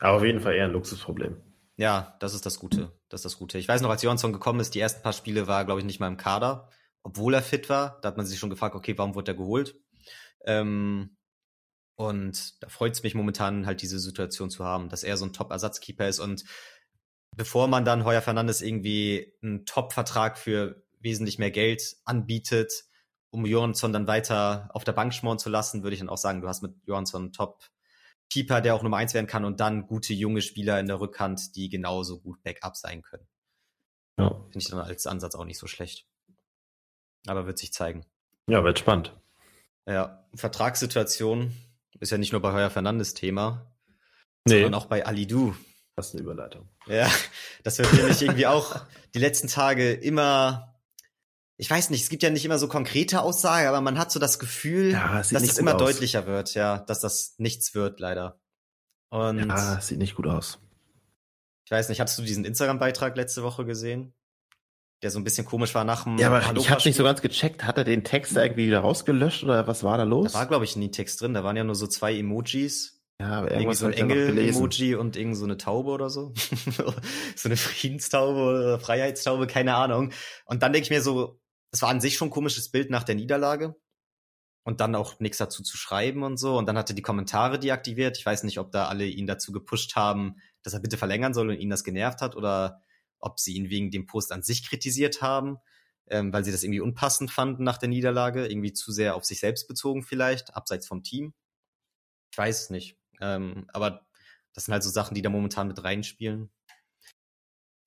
Aber auf jeden Fall eher ein Luxusproblem. Ja, das ist das Gute. Das ist das Gute. Ich weiß noch, als Johansson gekommen ist, die ersten paar Spiele war, glaube ich, nicht mal im Kader, obwohl er fit war. Da hat man sich schon gefragt, okay, warum wurde er geholt? Ähm, und da freut es mich momentan halt diese Situation zu haben, dass er so ein Top-Ersatzkeeper ist. Und bevor man dann Heuer Fernandes irgendwie einen Top-Vertrag für wesentlich mehr Geld anbietet, um Johansson dann weiter auf der Bank schmoren zu lassen, würde ich dann auch sagen, du hast mit Johansson einen Top Keeper, der auch Nummer eins werden kann und dann gute junge Spieler in der Rückhand, die genauso gut Backup sein können. Ja. Finde ich dann als Ansatz auch nicht so schlecht. Aber wird sich zeigen. Ja, wird spannend. Ja, Vertragssituation ist ja nicht nur bei Heuer Fernandes Thema, nee. sondern auch bei Alidu. Das ist eine Überleitung. Ja, das wird nämlich irgendwie auch die letzten Tage immer ich weiß nicht, es gibt ja nicht immer so konkrete Aussagen, aber man hat so das Gefühl, ja, dass es immer aus. deutlicher wird, ja, dass das nichts wird, leider. Und ja, sieht nicht gut aus. Ich weiß nicht, hattest du diesen Instagram-Beitrag letzte Woche gesehen? Der so ein bisschen komisch war nach dem. Ja, aber ich habe nicht so ganz gecheckt. Hat er den Text da irgendwie wieder rausgelöscht oder was war da los? Da war, glaube ich, nie Text drin. Da waren ja nur so zwei Emojis. Ja, aber irgendwie so ein Engel-Emoji und irgend so eine Taube oder so. so eine Friedenstaube oder Freiheitstaube, keine Ahnung. Und dann denke ich mir so, es war an sich schon ein komisches Bild nach der Niederlage. Und dann auch nichts dazu zu schreiben und so. Und dann hat er die Kommentare deaktiviert. Ich weiß nicht, ob da alle ihn dazu gepusht haben, dass er bitte verlängern soll und ihn das genervt hat oder ob sie ihn wegen dem Post an sich kritisiert haben, ähm, weil sie das irgendwie unpassend fanden nach der Niederlage, irgendwie zu sehr auf sich selbst bezogen vielleicht, abseits vom Team. Ich weiß es nicht. Ähm, aber das sind halt so Sachen, die da momentan mit reinspielen.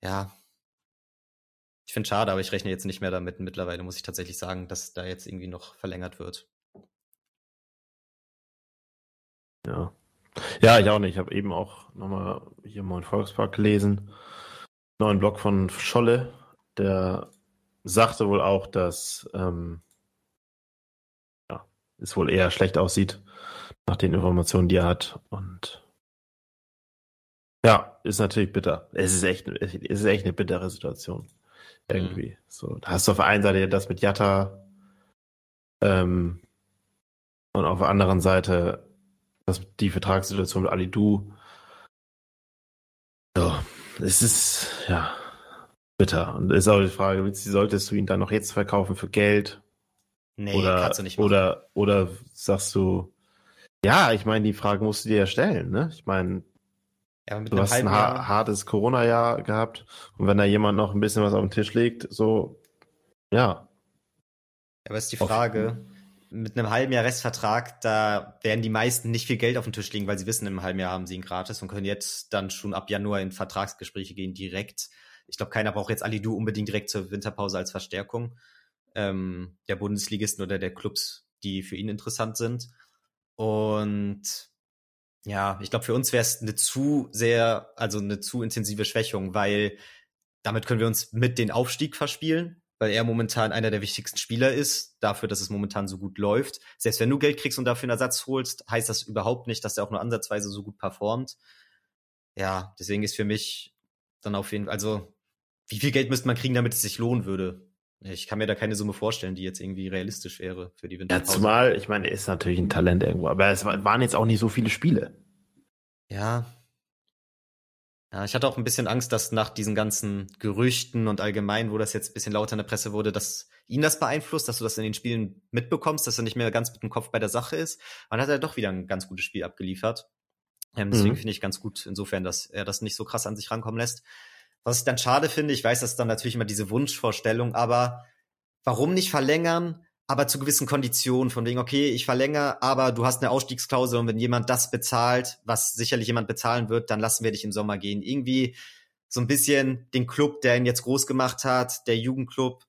Ja, ich finde schade, aber ich rechne jetzt nicht mehr damit. Mittlerweile muss ich tatsächlich sagen, dass da jetzt irgendwie noch verlängert wird. Ja. Ja, ich auch nicht. Ich habe eben auch nochmal hier mal Volkspark gelesen. Neuen Blog von Scholle, der sagte wohl auch, dass ähm, ja, es wohl eher schlecht aussieht nach den Informationen, die er hat. Und ja, ist natürlich bitter. Es ist echt, es ist echt eine bittere Situation. Irgendwie. Mhm. So, da hast du auf der einen Seite das mit Jatta ähm, und auf der anderen Seite das, die Vertragssituation mit Alidu. So, es ist ja bitter. Und ist auch die Frage, solltest du ihn dann noch jetzt verkaufen für Geld? Nee, oder, kannst du nicht machen. Oder, oder sagst du, ja, ich meine, die Frage musst du dir ja stellen, ne? Ich meine, ja, du hast ein ha hartes Corona-Jahr gehabt und wenn da jemand noch ein bisschen was auf den Tisch legt, so, ja. Aber ist die Frage, mit einem halben Jahr Restvertrag, da werden die meisten nicht viel Geld auf den Tisch legen, weil sie wissen, im halben Jahr haben sie ihn gratis und können jetzt dann schon ab Januar in Vertragsgespräche gehen direkt. Ich glaube, keiner braucht jetzt Alidu unbedingt direkt zur Winterpause als Verstärkung ähm, der Bundesligisten oder der Clubs, die für ihn interessant sind. Und ja, ich glaube, für uns wäre es eine zu sehr, also eine zu intensive Schwächung, weil damit können wir uns mit den Aufstieg verspielen, weil er momentan einer der wichtigsten Spieler ist, dafür, dass es momentan so gut läuft. Selbst wenn du Geld kriegst und dafür einen Ersatz holst, heißt das überhaupt nicht, dass er auch nur ansatzweise so gut performt. Ja, deswegen ist für mich dann auf jeden Fall, also wie viel Geld müsste man kriegen, damit es sich lohnen würde? Ich kann mir da keine Summe vorstellen, die jetzt irgendwie realistisch wäre für die Winterpause. Ja, zumal, ich meine, er ist natürlich ein Talent irgendwo, aber es waren jetzt auch nicht so viele Spiele. Ja. Ja, ich hatte auch ein bisschen Angst, dass nach diesen ganzen Gerüchten und allgemein, wo das jetzt ein bisschen lauter in der Presse wurde, dass ihn das beeinflusst, dass du das in den Spielen mitbekommst, dass er nicht mehr ganz mit dem Kopf bei der Sache ist. Und dann hat er doch wieder ein ganz gutes Spiel abgeliefert. Ähm, deswegen mhm. finde ich ganz gut insofern, dass er das nicht so krass an sich rankommen lässt. Was ich dann schade finde, ich weiß, das ist dann natürlich immer diese Wunschvorstellung, aber warum nicht verlängern, aber zu gewissen Konditionen, von wegen, okay, ich verlängere, aber du hast eine Ausstiegsklausel und wenn jemand das bezahlt, was sicherlich jemand bezahlen wird, dann lassen wir dich im Sommer gehen. Irgendwie so ein bisschen den Club, der ihn jetzt groß gemacht hat, der Jugendclub,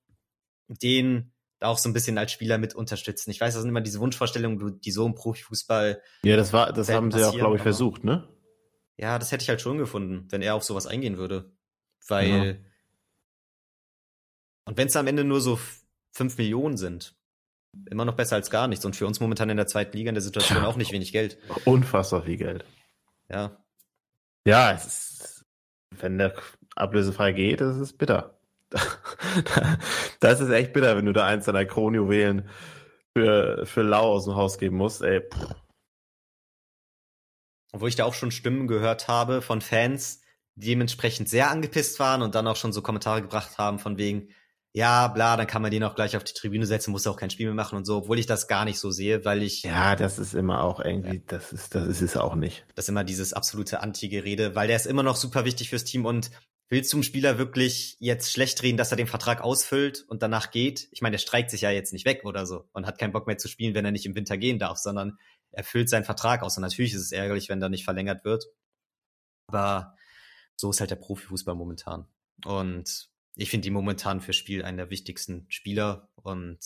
den auch so ein bisschen als Spieler mit unterstützen. Ich weiß, das sind immer diese Wunschvorstellungen, die so im Profifußball. Ja, das war, das haben sie auch, glaube ich, versucht, ne? Ja, das hätte ich halt schon gefunden, wenn er auf sowas eingehen würde. Weil. Ja. Und wenn es am Ende nur so fünf Millionen sind, immer noch besser als gar nichts. Und für uns momentan in der zweiten Liga in der Situation auch nicht wenig Geld. Unfassbar viel Geld. Ja. Ja, es ist, wenn der ablösefrei geht, ist bitter. das ist echt bitter, wenn du da eins deiner Kronjuwelen für, für lau aus dem Haus geben musst, ey. Obwohl ich da auch schon Stimmen gehört habe von Fans, dementsprechend sehr angepisst waren und dann auch schon so Kommentare gebracht haben von wegen, ja, bla, dann kann man den auch gleich auf die Tribüne setzen, muss auch kein Spiel mehr machen und so, obwohl ich das gar nicht so sehe, weil ich. Ja, das ist immer auch irgendwie, ja. das ist, das ist es auch nicht. Das ist immer dieses absolute Anti-Gerede, weil der ist immer noch super wichtig fürs Team und willst du dem Spieler wirklich jetzt schlecht reden, dass er den Vertrag ausfüllt und danach geht? Ich meine, der streikt sich ja jetzt nicht weg oder so und hat keinen Bock mehr zu spielen, wenn er nicht im Winter gehen darf, sondern er füllt seinen Vertrag aus. Und natürlich ist es ärgerlich, wenn da nicht verlängert wird. Aber so ist halt der Profifußball momentan. Und ich finde die momentan für Spiel einen der wichtigsten Spieler und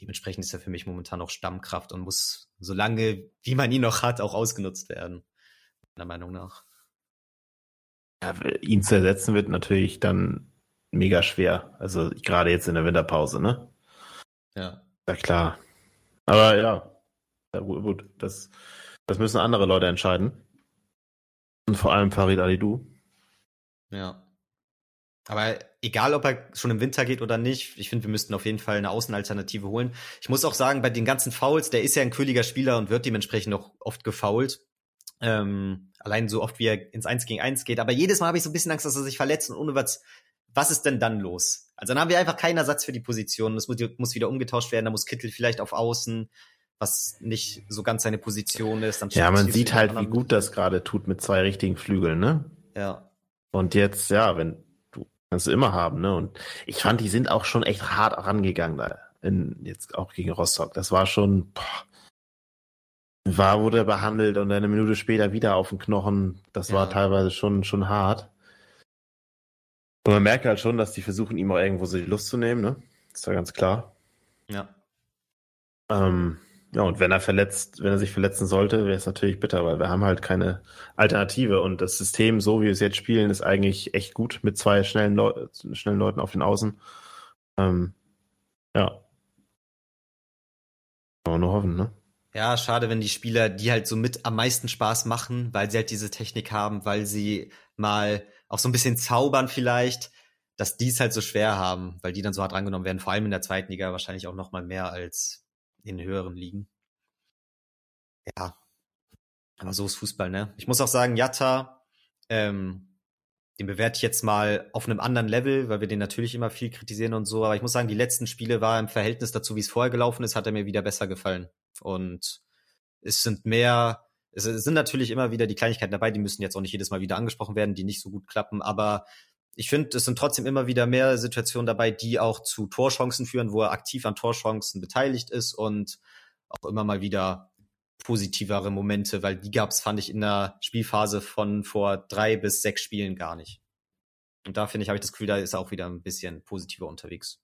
dementsprechend ist er für mich momentan auch Stammkraft und muss, solange wie man ihn noch hat, auch ausgenutzt werden. Meiner Meinung nach. Ja, ihn zu ersetzen wird natürlich dann mega schwer. Also gerade jetzt in der Winterpause, ne? Ja. Ja, klar. Aber ja, ja gut, das, das müssen andere Leute entscheiden. Und vor allem Farid Alidou. Ja. Aber egal, ob er schon im Winter geht oder nicht, ich finde, wir müssten auf jeden Fall eine Außenalternative holen. Ich muss auch sagen, bei den ganzen Fouls, der ist ja ein quirliger Spieler und wird dementsprechend auch oft gefoult. Ähm, allein so oft, wie er ins Eins gegen Eins geht. Aber jedes Mal habe ich so ein bisschen Angst, dass er sich verletzt und ohne was, was ist denn dann los? Also dann haben wir einfach keinen Ersatz für die Position. Das muss, muss wieder umgetauscht werden. Da muss Kittel vielleicht auf Außen, was nicht so ganz seine Position ist. Dann ja, man sieht halt, wie gut das gerade tut mit zwei richtigen Flügeln, ne? Ja. Und jetzt, ja, wenn kannst du immer haben, ne? Und ich fand, die sind auch schon echt hart rangegangen da. In, jetzt auch gegen Rostock. Das war schon, boah, war, wurde er behandelt und eine Minute später wieder auf den Knochen. Das ja. war teilweise schon, schon hart. Und man merkt halt schon, dass die versuchen, ihm auch irgendwo so die Lust zu nehmen, ne? ist ja ganz klar. Ja. Ähm, ja, und wenn er verletzt, wenn er sich verletzen sollte, wäre es natürlich bitter, weil wir haben halt keine Alternative. Und das System, so wie wir es jetzt spielen, ist eigentlich echt gut mit zwei schnellen, Leu schnellen Leuten auf den Außen. Ähm, ja. Aber nur hoffen, ne? Ja, schade, wenn die Spieler, die halt so mit am meisten Spaß machen, weil sie halt diese Technik haben, weil sie mal auch so ein bisschen zaubern vielleicht, dass die es halt so schwer haben, weil die dann so hart rangenommen werden, vor allem in der zweiten Liga wahrscheinlich auch noch mal mehr als in höheren Ligen. Ja. Aber so ist Fußball, ne? Ich muss auch sagen, Jatta, ähm, den bewerte ich jetzt mal auf einem anderen Level, weil wir den natürlich immer viel kritisieren und so. Aber ich muss sagen, die letzten Spiele war im Verhältnis dazu, wie es vorher gelaufen ist, hat er mir wieder besser gefallen. Und es sind mehr, es sind natürlich immer wieder die Kleinigkeiten dabei, die müssen jetzt auch nicht jedes Mal wieder angesprochen werden, die nicht so gut klappen. Aber ich finde, es sind trotzdem immer wieder mehr Situationen dabei, die auch zu Torchancen führen, wo er aktiv an Torchancen beteiligt ist und auch immer mal wieder positivere Momente, weil die gab's, fand ich, in der Spielphase von vor drei bis sechs Spielen gar nicht. Und da finde ich, habe ich das Gefühl, da ist er auch wieder ein bisschen positiver unterwegs.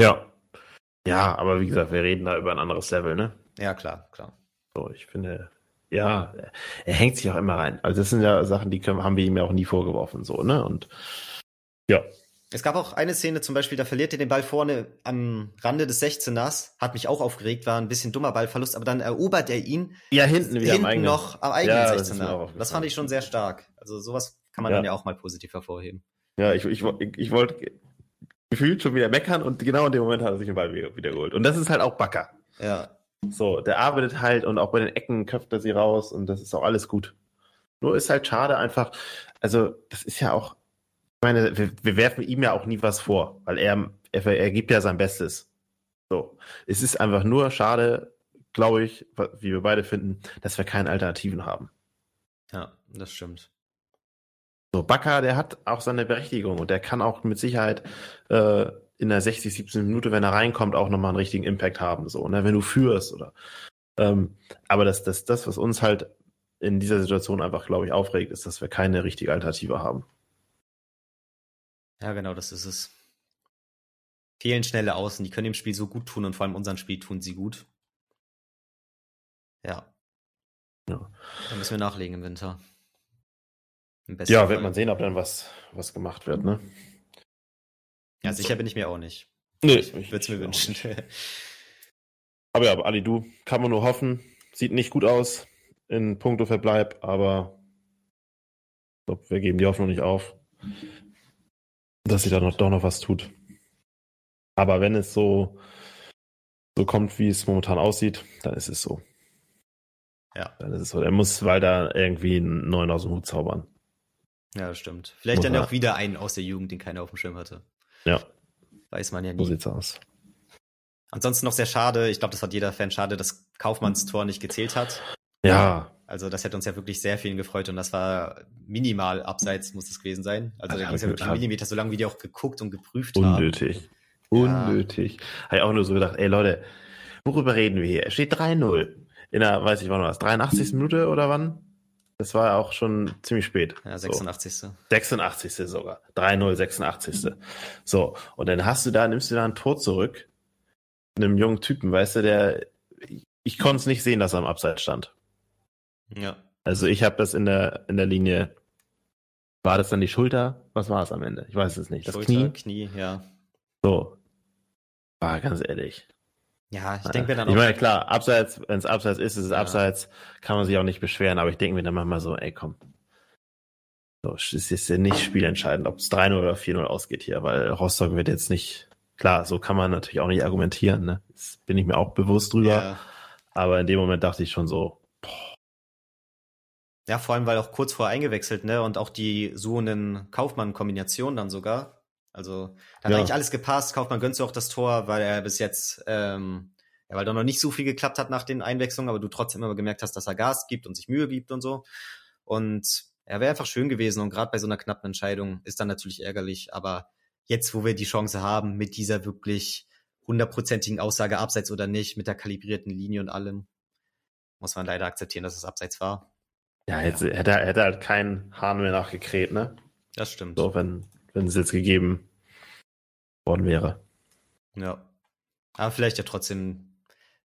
Ja. Ja, aber wie gesagt, wir reden da über ein anderes Level, ne? Ja, klar, klar. So, ich finde, ja, er hängt sich auch immer rein. Also das sind ja Sachen, die können, haben wir ihm ja auch nie vorgeworfen, so, ne? Und ja. Es gab auch eine Szene zum Beispiel, da verliert er den Ball vorne am Rande des 16ers, hat mich auch aufgeregt, war ein bisschen dummer Ballverlust, aber dann erobert er ihn. Ja, hinten wieder hinten am noch am eigenen Ja, das ist 16er. mir auch Das, aufgefallen. fand ich schon sehr stark. Also sowas kann man Ja. dann ja auch mal positiv hervorheben. Ja, ich, ich, ich, ich wollte gefühlt schon wieder meckern und genau in dem Moment hat er sich den Ball wieder, wieder geholt. Und das ist halt auch Backer. Ja, So, der arbeitet halt und auch bei den Ecken köpft er sie raus und das ist auch alles gut. Nur ist halt schade einfach, also das ist ja auch, ich meine, wir, wir werfen ihm ja auch nie was vor, weil er, er, er gibt ja sein Bestes. So, es ist einfach nur schade, glaube ich, wie wir beide finden, dass wir keine Alternativen haben. ja, das stimmt. So, Bakker, der hat auch seine Berechtigung und der kann auch mit Sicherheit äh, in der 60, 17 Minute, wenn er reinkommt, auch nochmal einen richtigen Impact haben, so, ne, wenn du führst oder. Ähm, aber das, das, das, was uns halt in dieser Situation einfach, glaube ich, aufregt, ist, dass wir keine richtige Alternative haben. Ja, genau, das ist es. Fehlen schnelle Außen, die können dem Spiel so gut tun und vor allem unseren Spiel tun sie gut. Ja. Ja. Da müssen wir nachlegen im Winter. Im Ja, Fall. wird man sehen, ob dann was, was gemacht wird, ne? Ja, sicher bin ich mir auch nicht. Nee, Ich würde es mir wünschen. Aber ja, Ali Du kann man nur hoffen. Sieht nicht gut aus in puncto Verbleib, aber ich glaube, wir geben die Hoffnung nicht auf, dass sie da noch, doch noch was tut. Aber wenn es so, so kommt, wie es momentan aussieht, dann ist es so. Ja. Dann ist es so. Er muss weiter irgendwie einen neuen aus dem Hut zaubern. Ja, das stimmt. Vielleicht Muss dann er- auch wieder einen aus der Jugend, den keiner auf dem Schirm hatte. Ja, Weiß man ja so nie. sieht's aus. Ansonsten noch sehr schade, ich glaube, das hat jeder Fan schade, dass Kaufmanns Tor nicht gezählt hat. Ja, Also das hätte uns ja wirklich sehr vielen gefreut und das war minimal abseits, muss das gewesen sein. Also da ging es ja wirklich Millimeter, so lange wie die auch geguckt und geprüft haben. unnötig. Unnötig. Habe ich auch nur so gedacht, ey Leute, worüber reden wir hier? Es steht 3-0. In der, weiß ich wann war das, 83. Minute oder wann? Das war auch schon ziemlich spät. Ja, So. 86. 86. sogar. 3-0, 86. So, und dann hast du da, nimmst du da ein Tor zurück. Einem jungen Typen, weißt du, der, ich konnte es nicht sehen, dass er am Abseits stand. Ja. Also ich habe das in der, in der Linie, war das dann die Schulter? Was war es am Ende? Ich weiß es nicht. Das Schulter, Knie? Knie, ja. So. War ganz ehrlich. Ja, ich denke mir dann Ich auch. meine, klar, abseits, wenn es abseits ist, ist es Ja. abseits, kann man sich auch nicht beschweren, aber ich denke mir dann manchmal so, ey, komm. So, es ist ja nicht spielentscheidend, ob es 3-0 oder 4-0 ausgeht hier, weil Rostock wird jetzt nicht, klar, so kann man natürlich auch nicht argumentieren, ne? Das bin ich mir auch bewusst drüber, ja. aber in dem Moment dachte ich schon so, ja, vor allem, weil auch kurz vorher eingewechselt, ne? Und auch die suhenden Kaufmann-Kombination dann sogar. Also, da hat Ja. eigentlich alles gepasst. Kaufmann gönnt auch das Tor, weil er bis jetzt, ähm, ja, weil da noch nicht so viel geklappt hat nach den Einwechslungen, aber du trotzdem immer gemerkt hast, dass er Gas gibt und sich Mühe gibt und so. Und er wäre einfach schön gewesen und gerade bei so einer knappen Entscheidung ist dann natürlich ärgerlich, aber jetzt, wo wir die Chance haben, mit dieser wirklich hundertprozentigen Aussage abseits oder nicht, mit der kalibrierten Linie und allem, muss man leider akzeptieren, dass es abseits war. ja, jetzt hätte er hätte halt keinen Hahn mehr nachgekräht, ne? Das stimmt. So, wenn, wenn es jetzt gegeben worden wäre. Ja. Aber vielleicht ja trotzdem ein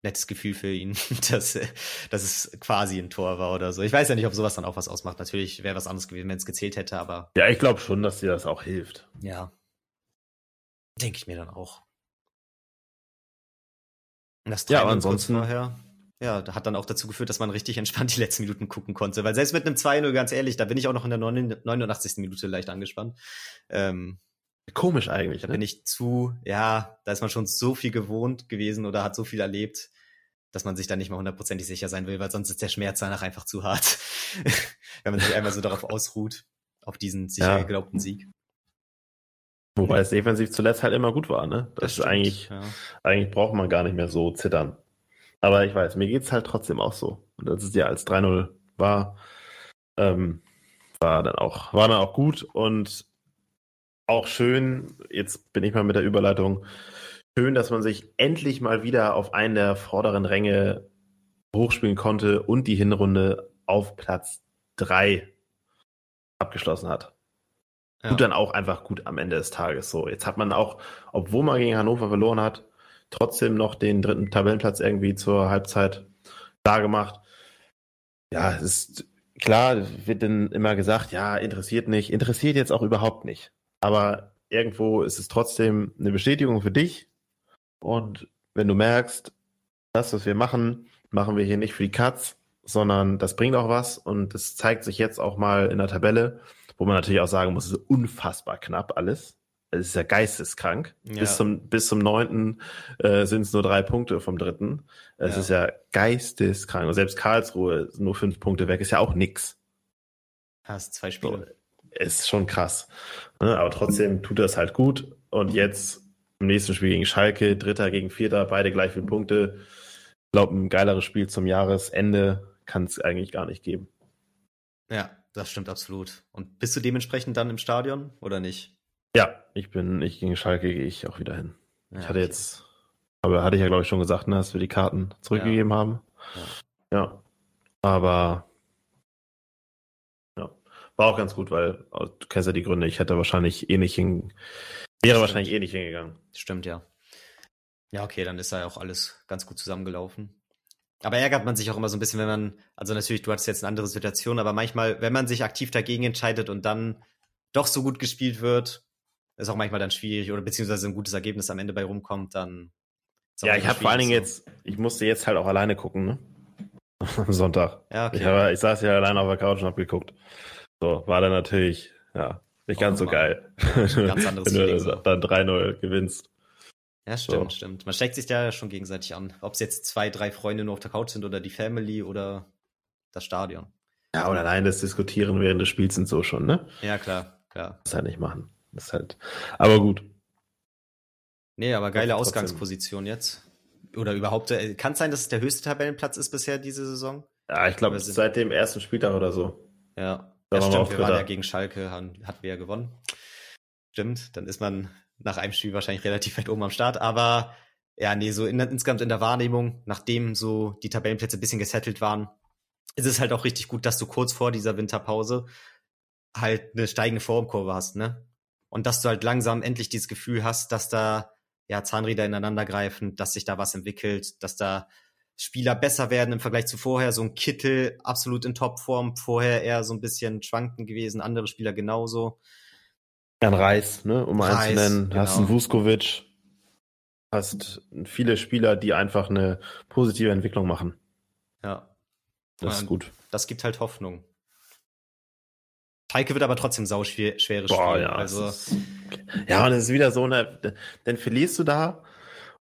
nettes Gefühl für ihn, dass, dass es quasi ein Tor war oder so. Ich weiß ja nicht, ob sowas dann auch was ausmacht. Natürlich wäre was anderes gewesen, wenn es gezählt hätte, aber Ja, ich glaube schon, dass dir das auch hilft. ja. Denke ich mir dann auch. Das Ja, 3-0 aber ansonsten- Vorher, ja, da hat dann auch dazu geführt, dass man richtig entspannt die letzten Minuten gucken konnte. Weil selbst mit einem 2-0, ganz ehrlich, da bin ich auch noch in der 89. Minute leicht angespannt. Ähm, Komisch eigentlich, Da ne? bin ich zu, ja, da ist man schon so viel gewohnt gewesen oder hat so viel erlebt, dass man sich da nicht mal hundertprozentig sicher sein will, weil sonst ist der Schmerz danach einfach zu hart. Wenn man sich einmal so darauf ausruht, auf diesen sicher Ja. geglaubten Sieg. Wobei es defensiv zuletzt halt immer gut war, ne? Das, ist stimmt, eigentlich, ja. eigentlich braucht man gar nicht mehr so zittern. Aber ich weiß, mir geht's halt trotzdem auch so. Und als es ja als 3-0 war, ähm, war dann auch, war dann auch gut und auch schön, jetzt bin ich mal mit der Überleitung, schön, dass man sich endlich mal wieder auf einen der vorderen Ränge hochspielen konnte und die Hinrunde auf Platz drei abgeschlossen hat. Ja. Tut dann auch einfach gut am Ende des Tages. So, jetzt hat man auch, obwohl man gegen Hannover verloren hat, trotzdem noch den dritten Tabellenplatz irgendwie zur Halbzeit klar gemacht. Ja, es ist klar, wird dann immer gesagt, ja, interessiert nicht, interessiert jetzt auch überhaupt nicht. Aber irgendwo ist es trotzdem eine Bestätigung für dich. Und wenn du merkst, das, was wir machen, machen wir hier nicht für die Katz, sondern das bringt auch was und das zeigt sich jetzt auch mal in der Tabelle, wo man natürlich auch sagen muss, es ist unfassbar knapp alles. Es ist ja geisteskrank. Ja. Bis zum bis zum neunten äh, sind es nur drei Punkte vom dritten. Es ja. ist ja geisteskrank. Und selbst Karlsruhe nur fünf Punkte weg, ist ja auch nix. Hast zwei Spiele. So, ist schon krass. Ne? Aber trotzdem tut das halt gut. Und jetzt im nächsten Spiel gegen Schalke, Dritter gegen Vierter, beide gleich viele Punkte. Ich glaube, ein geileres Spiel zum Jahresende kann es eigentlich gar nicht geben. Ja, das stimmt absolut. Und bist du dementsprechend dann im Stadion oder nicht? Ja, ich bin, ich gegen Schalke gehe ich auch wieder hin. Ja, ich hatte okay. jetzt, aber hatte ich ja glaube ich schon gesagt, ne, dass wir die Karten zurückgegeben ja. haben. Ja. ja. Aber ja, war auch ganz gut, weil du kennst ja die Gründe. Ich hätte wahrscheinlich eh nicht hin, wäre Stimmt. wahrscheinlich eh nicht hingegangen. Stimmt ja. Ja, okay, dann ist ja auch alles ganz gut zusammengelaufen. Aber ärgert man sich auch immer so ein bisschen, wenn man, also natürlich, du hattest jetzt eine andere Situation, aber manchmal, wenn man sich aktiv dagegen entscheidet und dann doch so gut gespielt wird, ist auch manchmal dann schwierig oder beziehungsweise ein gutes Ergebnis am Ende bei rumkommt, dann. Ja, ich habe vor allen Dingen so. jetzt, ich musste jetzt halt auch alleine gucken, ne? Am Sonntag. Ja, okay. Ich, hab, ich saß ja alleine auf der Couch und hab geguckt. So, war dann natürlich, ja, nicht ganz so geil. Ganz anderes Wenn du so. dann 3-0 gewinnst. Ja, stimmt, so. stimmt. Man steckt sich da schon gegenseitig an. Ob es jetzt zwei, drei Freunde nur auf der Couch sind oder die Family oder das Stadion. Ja, oder allein das Diskutieren während des Spiels sind so schon, ne? Ja, klar, klar. Das halt nicht machen. Das ist halt, aber gut. Nee, aber geile Ausgangsposition jetzt. Oder überhaupt, äh, kann es sein, dass es der höchste Tabellenplatz ist bisher diese Saison? Ja, ich glaube, seit dem ersten Spieltag oder so. Ja, da ja stimmt, wir waren ja gegen Schalke, hatten wir ja gewonnen. Stimmt, dann ist man nach einem Spiel wahrscheinlich relativ weit oben am Start, aber ja, nee, so in, insgesamt in der Wahrnehmung, nachdem so die Tabellenplätze ein bisschen gesettelt waren, ist es halt auch richtig gut, dass du kurz vor dieser Winterpause halt eine steigende Formkurve hast, ne? Und dass du halt langsam endlich dieses Gefühl hast, dass da ja Zahnräder ineinander greifen, dass sich da was entwickelt, dass da Spieler besser werden im Vergleich zu vorher. So ein Kittel absolut in Topform, vorher eher so ein bisschen schwanken gewesen, andere Spieler genauso. Ein Reis, ne, um Reis, einen zu nennen. Genau. Hast einen Vuskovic, hast viele Spieler, die einfach eine positive Entwicklung machen. Ja. Das ist gut. Das gibt halt Hoffnung. Schalke wird aber trotzdem sau schweres Boah, Spiel. Ja, also ist, ja, und es ist wieder so, ne, dann verlierst du da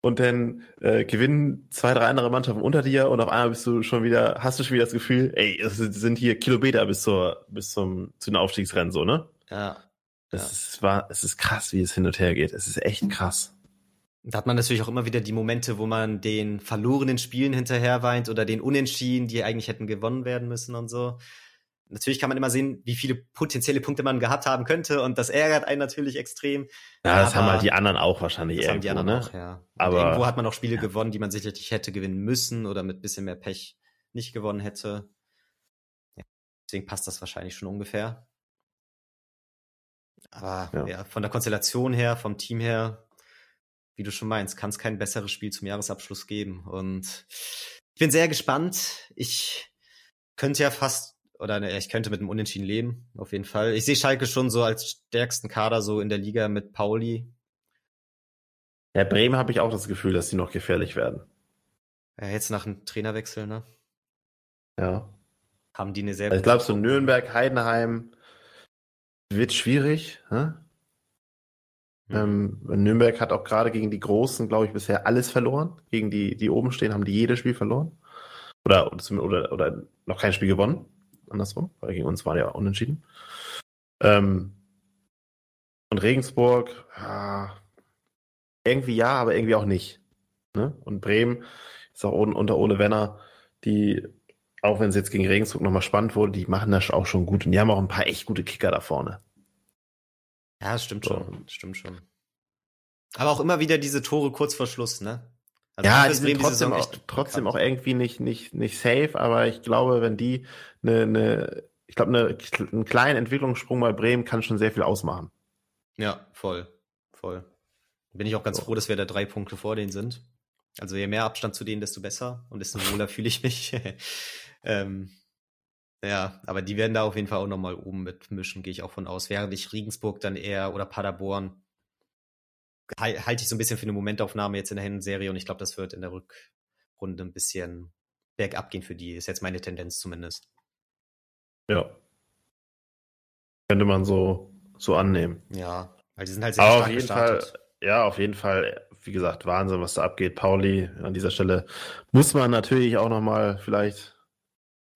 und dann äh, gewinnen zwei, drei andere Mannschaften unter dir und auf einmal bist du schon wieder, hast du schon wieder das Gefühl, ey, es sind hier Kilometer bis zur, bis zum, zu den Aufstiegsrennen so, ne? Ja. Es ja. ist, war, es ist krass, wie es hin und her geht. Es ist echt krass. Da hat man natürlich auch immer wieder die Momente, wo man den verlorenen Spielen hinterher weint oder den Unentschieden, die eigentlich hätten gewonnen werden müssen und so natürlich kann man immer sehen, wie viele potenzielle Punkte man gehabt haben könnte und das ärgert einen natürlich extrem. Ja, das haben halt die anderen auch wahrscheinlich das irgendwo, haben die anderen ne? auch, ja. Aber irgendwo hat man auch Spiele ja. gewonnen, die man sicherlich hätte gewinnen müssen oder mit bisschen mehr Pech nicht gewonnen hätte. Ja, deswegen passt das wahrscheinlich schon ungefähr. Aber ja. ja, von der Konstellation her, vom Team her, wie du schon meinst, kann es kein besseres Spiel zum Jahresabschluss geben. Und ich bin sehr gespannt. Ich könnte ja fast oder ne, ich könnte mit einem Unentschieden leben, auf jeden Fall. Ich sehe Schalke schon so als stärksten Kader so in der Liga mit Pauli. Ja, Bremen habe ich auch das Gefühl, dass sie noch gefährlich werden. Ja, jetzt nach einem Trainerwechsel, ne? Ja. Haben die eine sehr also Ich glaube, so Nürnberg, Heidenheim wird schwierig. Hm? Ähm, Nürnberg hat auch gerade gegen die Großen, glaube ich, bisher alles verloren. Gegen die, die oben stehen, haben die jedes Spiel verloren. Oder, oder, oder noch kein Spiel gewonnen andersrum, weil gegen uns war ja unentschieden. Ähm, und Regensburg, ja, irgendwie ja, aber irgendwie auch nicht. Ne? Und Bremen ist auch unter Ole Wenner, die, auch wenn es jetzt gegen Regensburg nochmal spannend wurde, die machen das auch schon gut. Und die haben auch ein paar echt gute Kicker da vorne. Ja, das stimmt so. schon. Das stimmt schon. Aber auch immer wieder diese Tore kurz vor Schluss, ne? Also ja, die sind trotzdem, auch, trotzdem auch irgendwie nicht, nicht, nicht safe, aber ich glaube, wenn die eine, eine ich glaube, eine, einen kleinen Entwicklungssprung bei Bremen kann schon sehr viel ausmachen. Ja, voll, voll. Bin ich auch ganz so. froh, dass wir da drei Punkte vor denen sind. Also je mehr Abstand zu denen, desto besser und desto wohler fühle ich mich. ähm, ja, aber die werden da auf jeden Fall auch nochmal oben mitmischen, gehe ich auch von aus. Während ich Regensburg dann eher oder Paderborn halte ich so ein bisschen für eine Momentaufnahme jetzt in der Hinserie und ich glaube, das wird in der Rückrunde ein bisschen bergab gehen für die. Ist jetzt meine Tendenz zumindest. Ja. Könnte man so, so annehmen. Ja, weil die sind halt sehr Aber stark auf jeden gestartet. Fall, ja, auf jeden Fall, wie gesagt, Wahnsinn, was da abgeht. Pauli, an dieser Stelle muss man natürlich auch nochmal vielleicht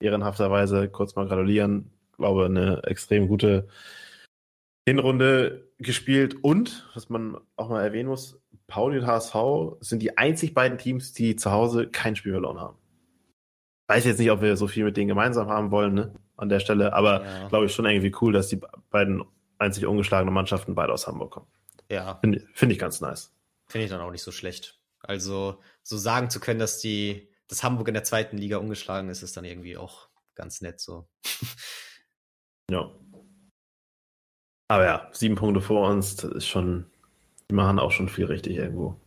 ehrenhafterweise kurz mal gratulieren. Ich glaube, eine extrem gute Hinrunde gespielt und, was man auch mal erwähnen muss, Pauli und HSV sind die einzig beiden Teams, die zu Hause kein Spiel verloren haben. Weiß jetzt nicht, ob wir so viel mit denen gemeinsam haben wollen, ne? An der Stelle, aber ja. glaube ich schon irgendwie cool, dass die beiden einzig ungeschlagenen Mannschaften beide aus Hamburg kommen. Ja. Finde find ich ganz nice. Finde ich dann auch nicht so schlecht. Also, so sagen zu können, dass die, dass Hamburg in der zweiten Liga ungeschlagen ist, ist dann irgendwie auch ganz nett so. ja. Aber ja, sieben Punkte vor uns, das ist schon, die machen auch schon viel richtig irgendwo.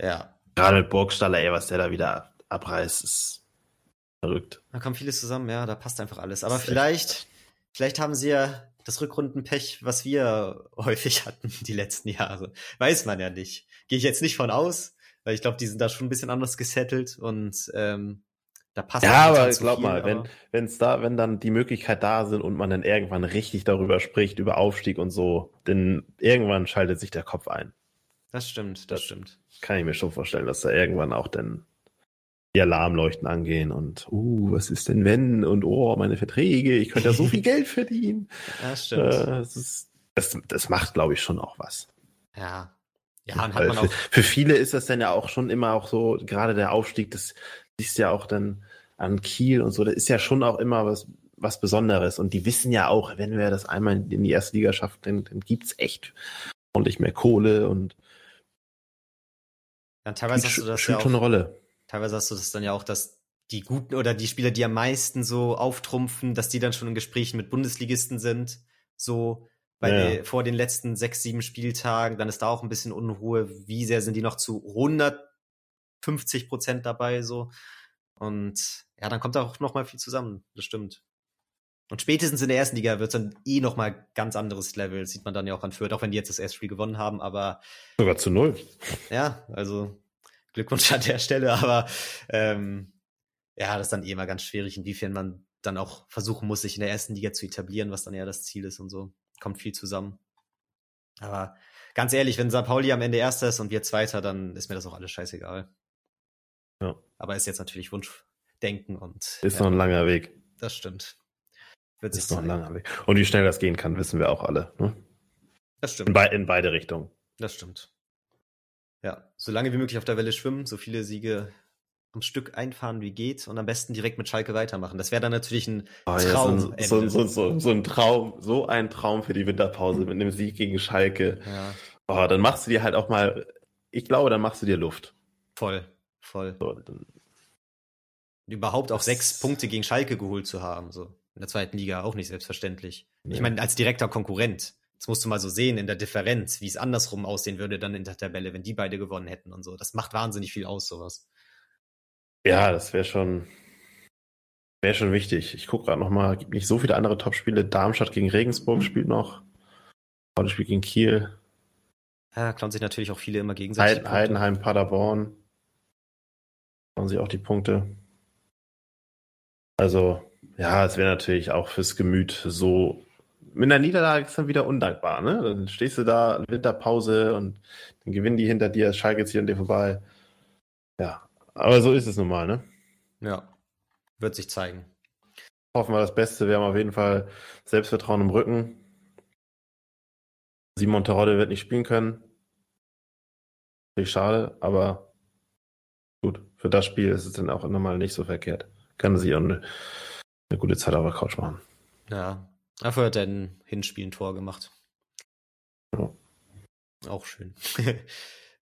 Ja. Gerade mit Burgstaller, ey, was der da wieder abreißt, ist verrückt. Da kommt vieles zusammen, ja, da passt einfach alles. Aber vielleicht, vielleicht haben sie ja das Rückrundenpech, was wir häufig hatten die letzten Jahre. Weiß man ja nicht. Gehe ich jetzt nicht von aus, weil ich glaube, die sind da schon ein bisschen anders gesettelt und ähm, da passt ja, aber glaub viel, mal, wenn wenn's da, wenn dann die Möglichkeit da sind und man dann irgendwann richtig darüber spricht über Aufstieg und so, dann irgendwann schaltet sich der Kopf ein. Das stimmt, das, das stimmt. Kann ich mir schon vorstellen, dass da irgendwann auch dann die Alarmleuchten angehen und uh, was ist denn wenn und oh, meine Verträge, ich könnte ja so viel Geld verdienen. Ja, stimmt. Äh, das, ist, das, das macht, glaube ich, schon auch was. Ja. Ja, und hat man für, für viele ist das dann ja auch schon immer auch so, gerade der Aufstieg, das siehst ja auch dann an Kiel und so, das ist ja schon auch immer was, was Besonderes. Und die wissen ja auch, wenn wir das einmal in die erste Liga schaffen, dann, dann gibt's echt ordentlich mehr Kohle und ja, teilweise hast du das ja auch, schon eine Rolle. Teilweise hast du das dann ja auch, dass die guten oder die Spieler, die am meisten so auftrumpfen, dass die dann schon in Gesprächen mit Bundesligisten sind, so bei ja. vor den letzten sechs, sieben Spieltagen, dann ist da auch ein bisschen Unruhe. Wie sehr sind die noch zu 150 Prozent dabei, so? Und ja, dann kommt auch noch mal viel zusammen. Das stimmt. Und spätestens in der ersten Liga wird es dann eh noch mal ganz anderes Level. Das sieht man dann ja auch an Fürth, auch wenn die jetzt das erste Spiel gewonnen haben, aber sogar zu null. Ja, also Glückwunsch an der Stelle, aber ähm, ja, das ist dann eh immer ganz schwierig, inwiefern man dann auch versuchen muss, sich in der ersten Liga zu etablieren, was dann ja das Ziel ist und so. Kommt viel zusammen. Aber ganz ehrlich, wenn St. Pauli am Ende Erster ist und wir Zweiter, dann ist mir das auch alles scheißegal. Ja. Aber ist jetzt natürlich Wunschdenken und. Ist ja, noch ein langer Weg. Das stimmt. Wird ist noch ein langer Weg. Und wie schnell das gehen kann, wissen wir auch alle. Ne? Das stimmt. In, be in beide Richtungen. Das stimmt. Ja, so lange wie möglich auf der Welle schwimmen, so viele Siege am Stück einfahren wie geht und am besten direkt mit Schalke weitermachen. Das wäre dann natürlich ein oh, Traum. Ja, so, so, so, so, ein Traum, so ein Traum für die Winterpause mit einem Sieg gegen Schalke. Ja. Oh, dann machst du dir halt auch mal, ich glaube, dann machst du dir Luft. Voll, voll. So, Überhaupt auch sechs Punkte gegen Schalke geholt zu haben, so in der zweiten Liga auch nicht selbstverständlich. Ja. Ich meine, als direkter Konkurrent. Das musst du mal so sehen in der Differenz, wie es andersrum aussehen würde dann in der Tabelle, wenn die beide gewonnen hätten und so. Das macht wahnsinnig viel aus, sowas. Ja, das wäre schon, wäre schon wichtig. Ich gucke gerade noch mal, gibt nicht so viele andere Topspiele. Darmstadt gegen Regensburg spielt noch. Spielt gegen Kiel. Ja, klauen sich natürlich auch viele immer gegenseitig. Heiden, Heidenheim, Paderborn. Klauen sich auch die Punkte. Also, ja, es wäre natürlich auch fürs Gemüt so. Mit einer Niederlage ist dann wieder undankbar, ne? Dann stehst du da, Winterpause und dann gewinnen die hinter dir, Schalke zieht an dir vorbei. Ja, aber so ist es nun mal, ne? Ja, wird sich zeigen. Hoffen wir das Beste. Wir haben auf jeden Fall Selbstvertrauen im Rücken. Simon Terodde wird nicht spielen können. Finde schade, aber. Für das Spiel ist es dann auch nochmal nicht so verkehrt. Kann sich auch eine, eine gute Zeit auf der Couch machen. Ja, dafür hat er ein Hinspiel ein Tor gemacht. Ja. Auch schön.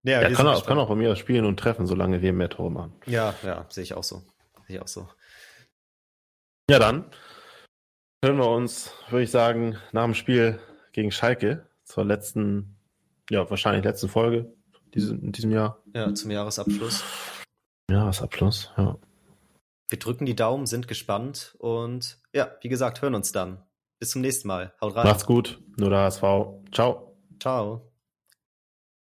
Ja, er wir kann auch, kann auch bei mir spielen und treffen, solange wir mehr Tore machen. Ja, ja, sehe ich auch so. Sehe ich auch so. Ja, dann hören wir uns, würde ich sagen, nach dem Spiel gegen Schalke zur letzten, ja, wahrscheinlich letzten Folge in diesem Jahr. Ja, zum Jahresabschluss. Jahresabschluss, ja. Wir drücken die Daumen, sind gespannt und ja, wie gesagt, hören uns dann. Bis zum nächsten Mal. Haut rein. Macht's gut, nur der HSV. Ciao. Ciao.